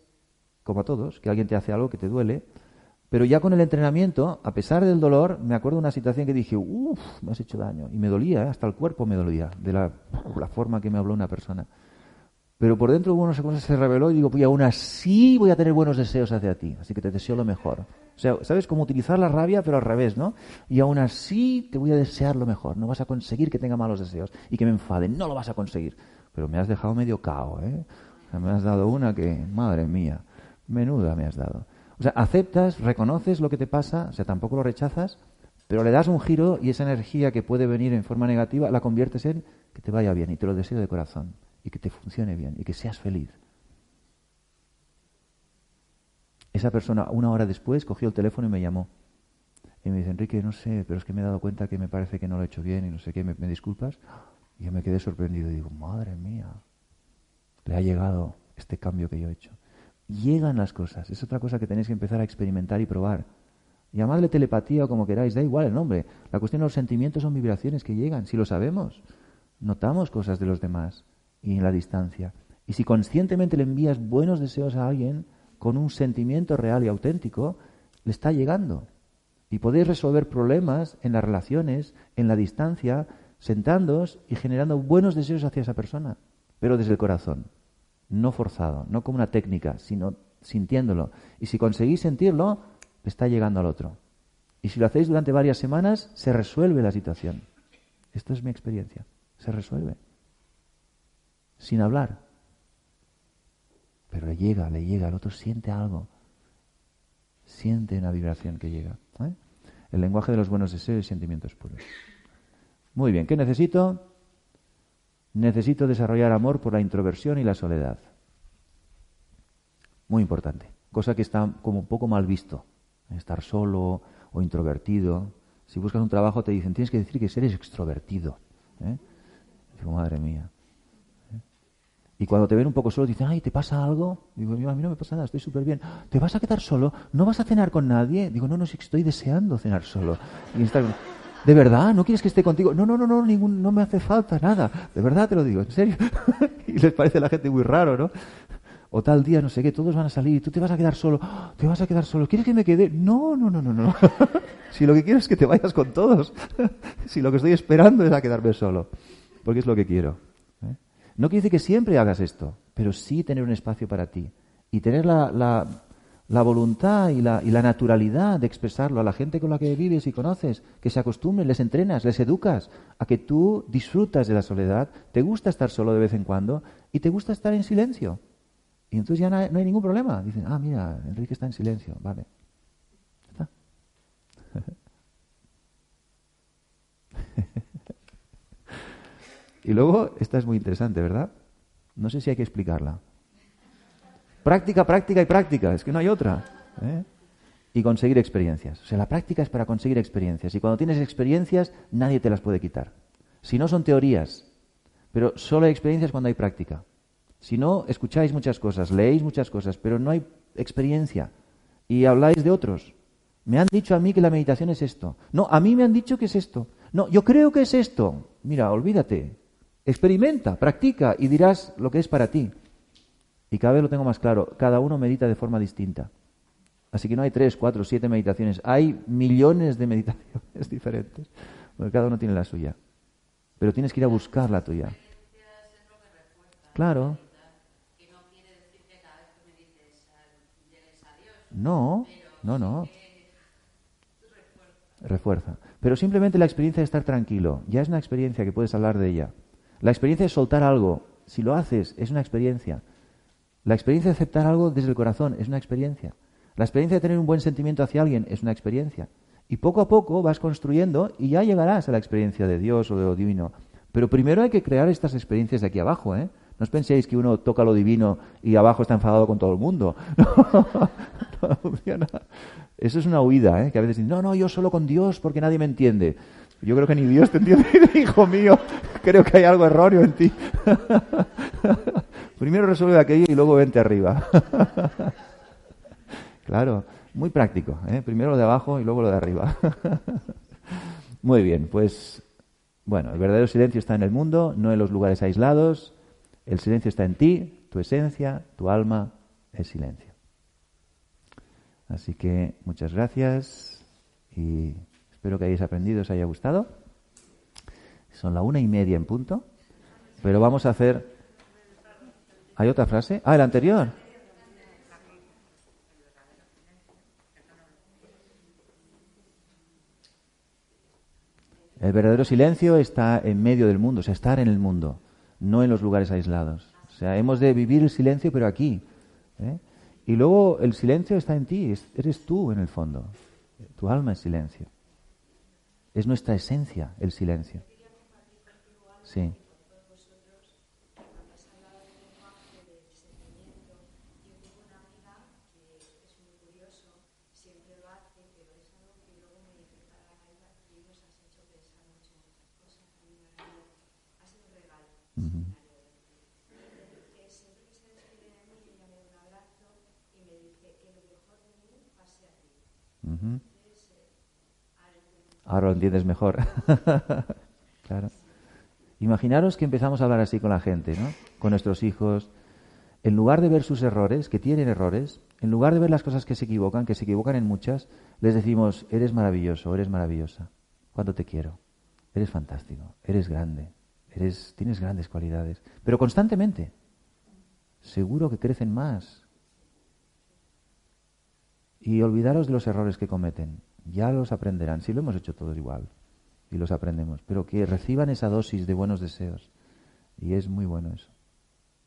como a todos, que alguien te hace algo que te duele, pero ya con el entrenamiento, a pesar del dolor, me acuerdo de una situación que dije, uff, me has hecho daño. Y me dolía, ¿eh? hasta el cuerpo me dolía, de la, la forma que me habló una persona. Pero por dentro uno se reveló y digo, pues aún así voy a tener buenos deseos hacia ti, así que te deseo lo mejor. O sea, ¿sabes cómo utilizar la rabia, pero al revés, ¿no? Y aún así te voy a desear lo mejor. No vas a conseguir que tenga malos deseos y que me enfade. No lo vas a conseguir. Pero me has dejado medio cao, ¿eh? Me has dado una que, madre mía, menuda me has dado. O sea, aceptas, reconoces lo que te pasa, o sea, tampoco lo rechazas, pero le das un giro y esa energía que puede venir en forma negativa la conviertes en que te vaya bien y te lo deseo de corazón y que te funcione bien y que seas feliz. Esa persona, una hora después, cogió el teléfono y me llamó. Y me dice, Enrique, no sé, pero es que me he dado cuenta que me parece que no lo he hecho bien y no sé qué, ¿me, disculpas? Y yo me quedé sorprendido y digo, madre mía, le ha llegado este cambio que yo he hecho. Llegan las cosas, es otra cosa que tenéis que empezar a experimentar y probar. Llamadle telepatía o como queráis, da igual el nombre. La cuestión de los sentimientos son vibraciones que llegan, si lo sabemos. Notamos cosas de los demás y en la distancia. Y si conscientemente le envías buenos deseos a alguien con un sentimiento real y auténtico, le está llegando. Y podéis resolver problemas en las relaciones, en la distancia, sentándoos y generando buenos deseos hacia esa persona, pero desde el corazón, no forzado, no como una técnica, sino sintiéndolo. Y si conseguís sentirlo, le está llegando al otro. Y si lo hacéis durante varias semanas, se resuelve la situación. Esto es mi experiencia. Se resuelve sin hablar. Pero le llega, le llega, el otro siente algo. Siente una vibración que llega. ¿eh? El lenguaje de los buenos deseos y sentimientos puros. Muy bien, ¿qué necesito? Necesito desarrollar amor por la introversión y la soledad. Muy importante. Cosa que está como un poco mal visto. Estar solo o introvertido. Si buscas un trabajo te dicen, tienes que decir que eres extrovertido. ¿eh? Digo, madre mía. Y cuando te ven un poco solo, dicen, ay, ¿te pasa algo? Digo, a mí no me pasa nada, estoy súper bien. ¿Te vas a quedar solo? ¿No vas a cenar con nadie? Digo, no, no, estoy deseando cenar solo. Y está, ¿De verdad? ¿No quieres que esté contigo? No, no, no, no, ningún, no me hace falta nada. De verdad te lo digo, en serio. y les parece a la gente muy raro, ¿no? O tal día, no sé qué, todos van a salir y tú te vas a quedar solo. Te vas a quedar solo. ¿Quieres que me quede? No, no, no, no, no. si lo que quiero es que te vayas con todos. si lo que estoy esperando es a quedarme solo. Porque es lo que quiero. No quiere decir que siempre hagas esto, pero sí tener un espacio para ti. Y tener la, la, voluntad y la, y la, naturalidad de expresarlo a la gente con la que vives y conoces, que se acostumbren, les entrenas, les educas a que tú disfrutas de la soledad, te gusta estar solo de vez en cuando y te gusta estar en silencio. Y entonces ya no hay, no hay ningún problema. Dicen, ah, mira, Enrique está en silencio, vale. ¿Está? y luego, esta es muy interesante, ¿verdad? No sé si hay que explicarla. Práctica, práctica y práctica, es que no hay otra. ¿eh? Y conseguir experiencias. O sea, la práctica es para conseguir experiencias. Y cuando tienes experiencias, nadie te las puede quitar. Si no son teorías, pero solo hay experiencias cuando hay práctica. Si no, escucháis muchas cosas, leéis muchas cosas, pero no hay experiencia. Y habláis de otros. Me han dicho a mí que la meditación es esto. No, a mí me han dicho que es esto. No, yo creo que es esto. Mira, olvídate. Experimenta, practica y dirás lo que es para ti. Y cada vez lo tengo más claro, cada uno medita de forma distinta. Así que no hay tres, cuatro, siete meditaciones, hay millones de meditaciones diferentes, porque cada uno tiene la suya. Pero tienes que ir a buscar la tuya. Claro. No, no, no. Refuerza. Pero simplemente la experiencia de estar tranquilo, ya es una experiencia que puedes hablar de ella. La experiencia de soltar algo, si lo haces, es una experiencia. La experiencia de aceptar algo desde el corazón es una experiencia. La experiencia de tener un buen sentimiento hacia alguien es una experiencia. Y poco a poco vas construyendo y ya llegarás a la experiencia de Dios o de lo divino. Pero primero hay que crear estas experiencias de aquí abajo, ¿eh? No os penséis que uno toca lo divino y abajo está enfadado con todo el mundo. No. Eso es una huida, ¿eh? Que a veces dicen, no, no, yo solo con Dios porque nadie me entiende. Yo creo que ni Dios te entiende, hijo mío. Creo que hay algo erróneo en ti. Primero resuelve aquello y luego vente arriba. claro, muy práctico. ¿eh? Primero lo de abajo y luego lo de arriba. muy bien, pues bueno, el verdadero silencio está en el mundo, no en los lugares aislados. El silencio está en ti, tu esencia, tu alma es silencio. Así que muchas gracias y espero que hayáis aprendido, os haya gustado. Son la una y media en punto, pero vamos a hacer ¿Hay otra frase? Ah, el anterior. El verdadero silencio está en medio del mundo, o sea, estar en el mundo, no en los lugares aislados. O sea, hemos de vivir el silencio, pero aquí. ¿eh? Y luego el silencio está en ti, eres tú en el fondo. Tu alma es silencio. Es nuestra esencia el silencio. Sí. Ahora lo entiendes mejor. claro. Imaginaros que empezamos a hablar así con la gente, ¿no? Con nuestros hijos. En lugar de ver sus errores, que tienen errores, en lugar de ver las cosas que se equivocan, que se equivocan en muchas, les decimos, eres maravilloso, eres maravillosa. Cuánto te quiero. Eres fantástico, eres grande, eres, tienes grandes cualidades. Pero constantemente. Seguro que crecen más. Y olvidaros de los errores que cometen ya los aprenderán. Si lo hemos hecho todos igual y los aprendemos, pero que reciban esa dosis de buenos deseos. Y es muy bueno eso.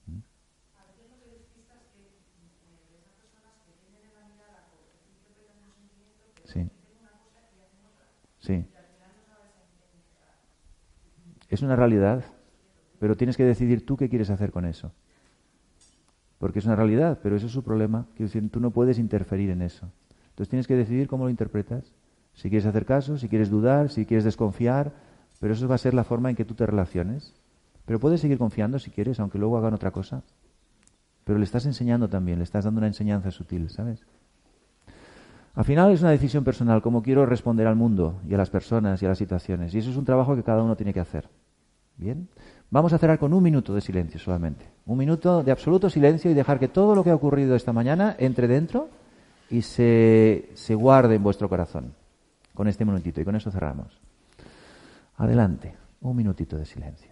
¿Mm? Sí. Sí. Es una realidad, pero tienes que decidir tú qué quieres hacer con eso. Porque es una realidad, pero eso es su problema. Quiero decir, tú no puedes interferir en eso. Entonces tienes que decidir cómo lo interpretas. Si quieres hacer caso, si quieres dudar, si quieres desconfiar, pero eso va a ser la forma en que tú te relaciones. Pero puedes seguir confiando si quieres, aunque luego hagan otra cosa. Pero le estás enseñando también, le estás dando una enseñanza sutil, ¿sabes? Al final es una decisión personal, cómo quiero responder al mundo y a las personas y a las situaciones. Y eso es un trabajo que cada uno tiene que hacer. Bien. Vamos a cerrar con un minuto de silencio solamente. Un minuto de absoluto silencio y dejar que todo lo que ha ocurrido esta mañana entre dentro y se, se guarde en vuestro corazón. Con este minutito. Y con eso cerramos. Adelante. Un minutito de silencio.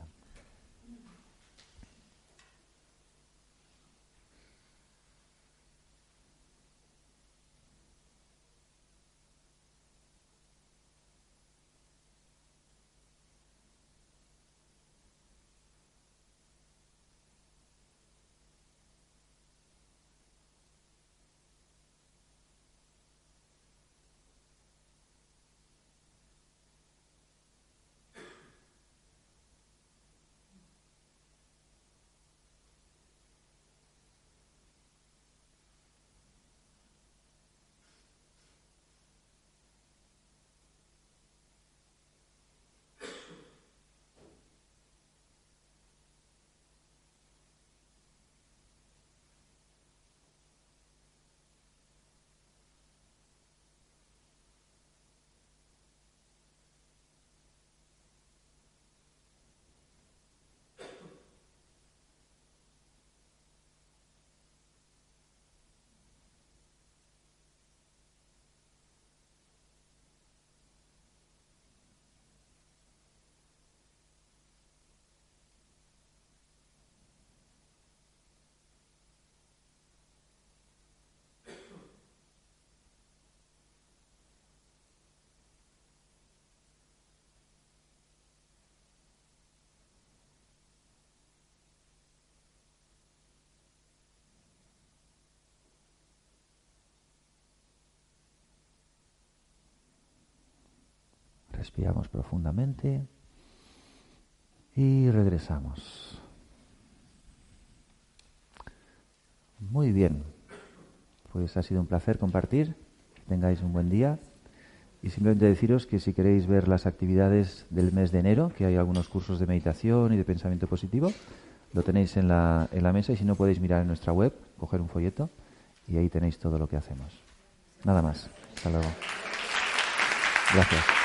Respiramos profundamente y regresamos. Muy bien. Pues ha sido un placer compartir. Que tengáis un buen día. Y simplemente deciros que si queréis ver las actividades del mes de enero, que hay algunos cursos de meditación y de pensamiento positivo, lo tenéis en la, en la mesa y si no podéis mirar en nuestra web, coger un folleto y ahí tenéis todo lo que hacemos. Nada más. Hasta luego. Gracias.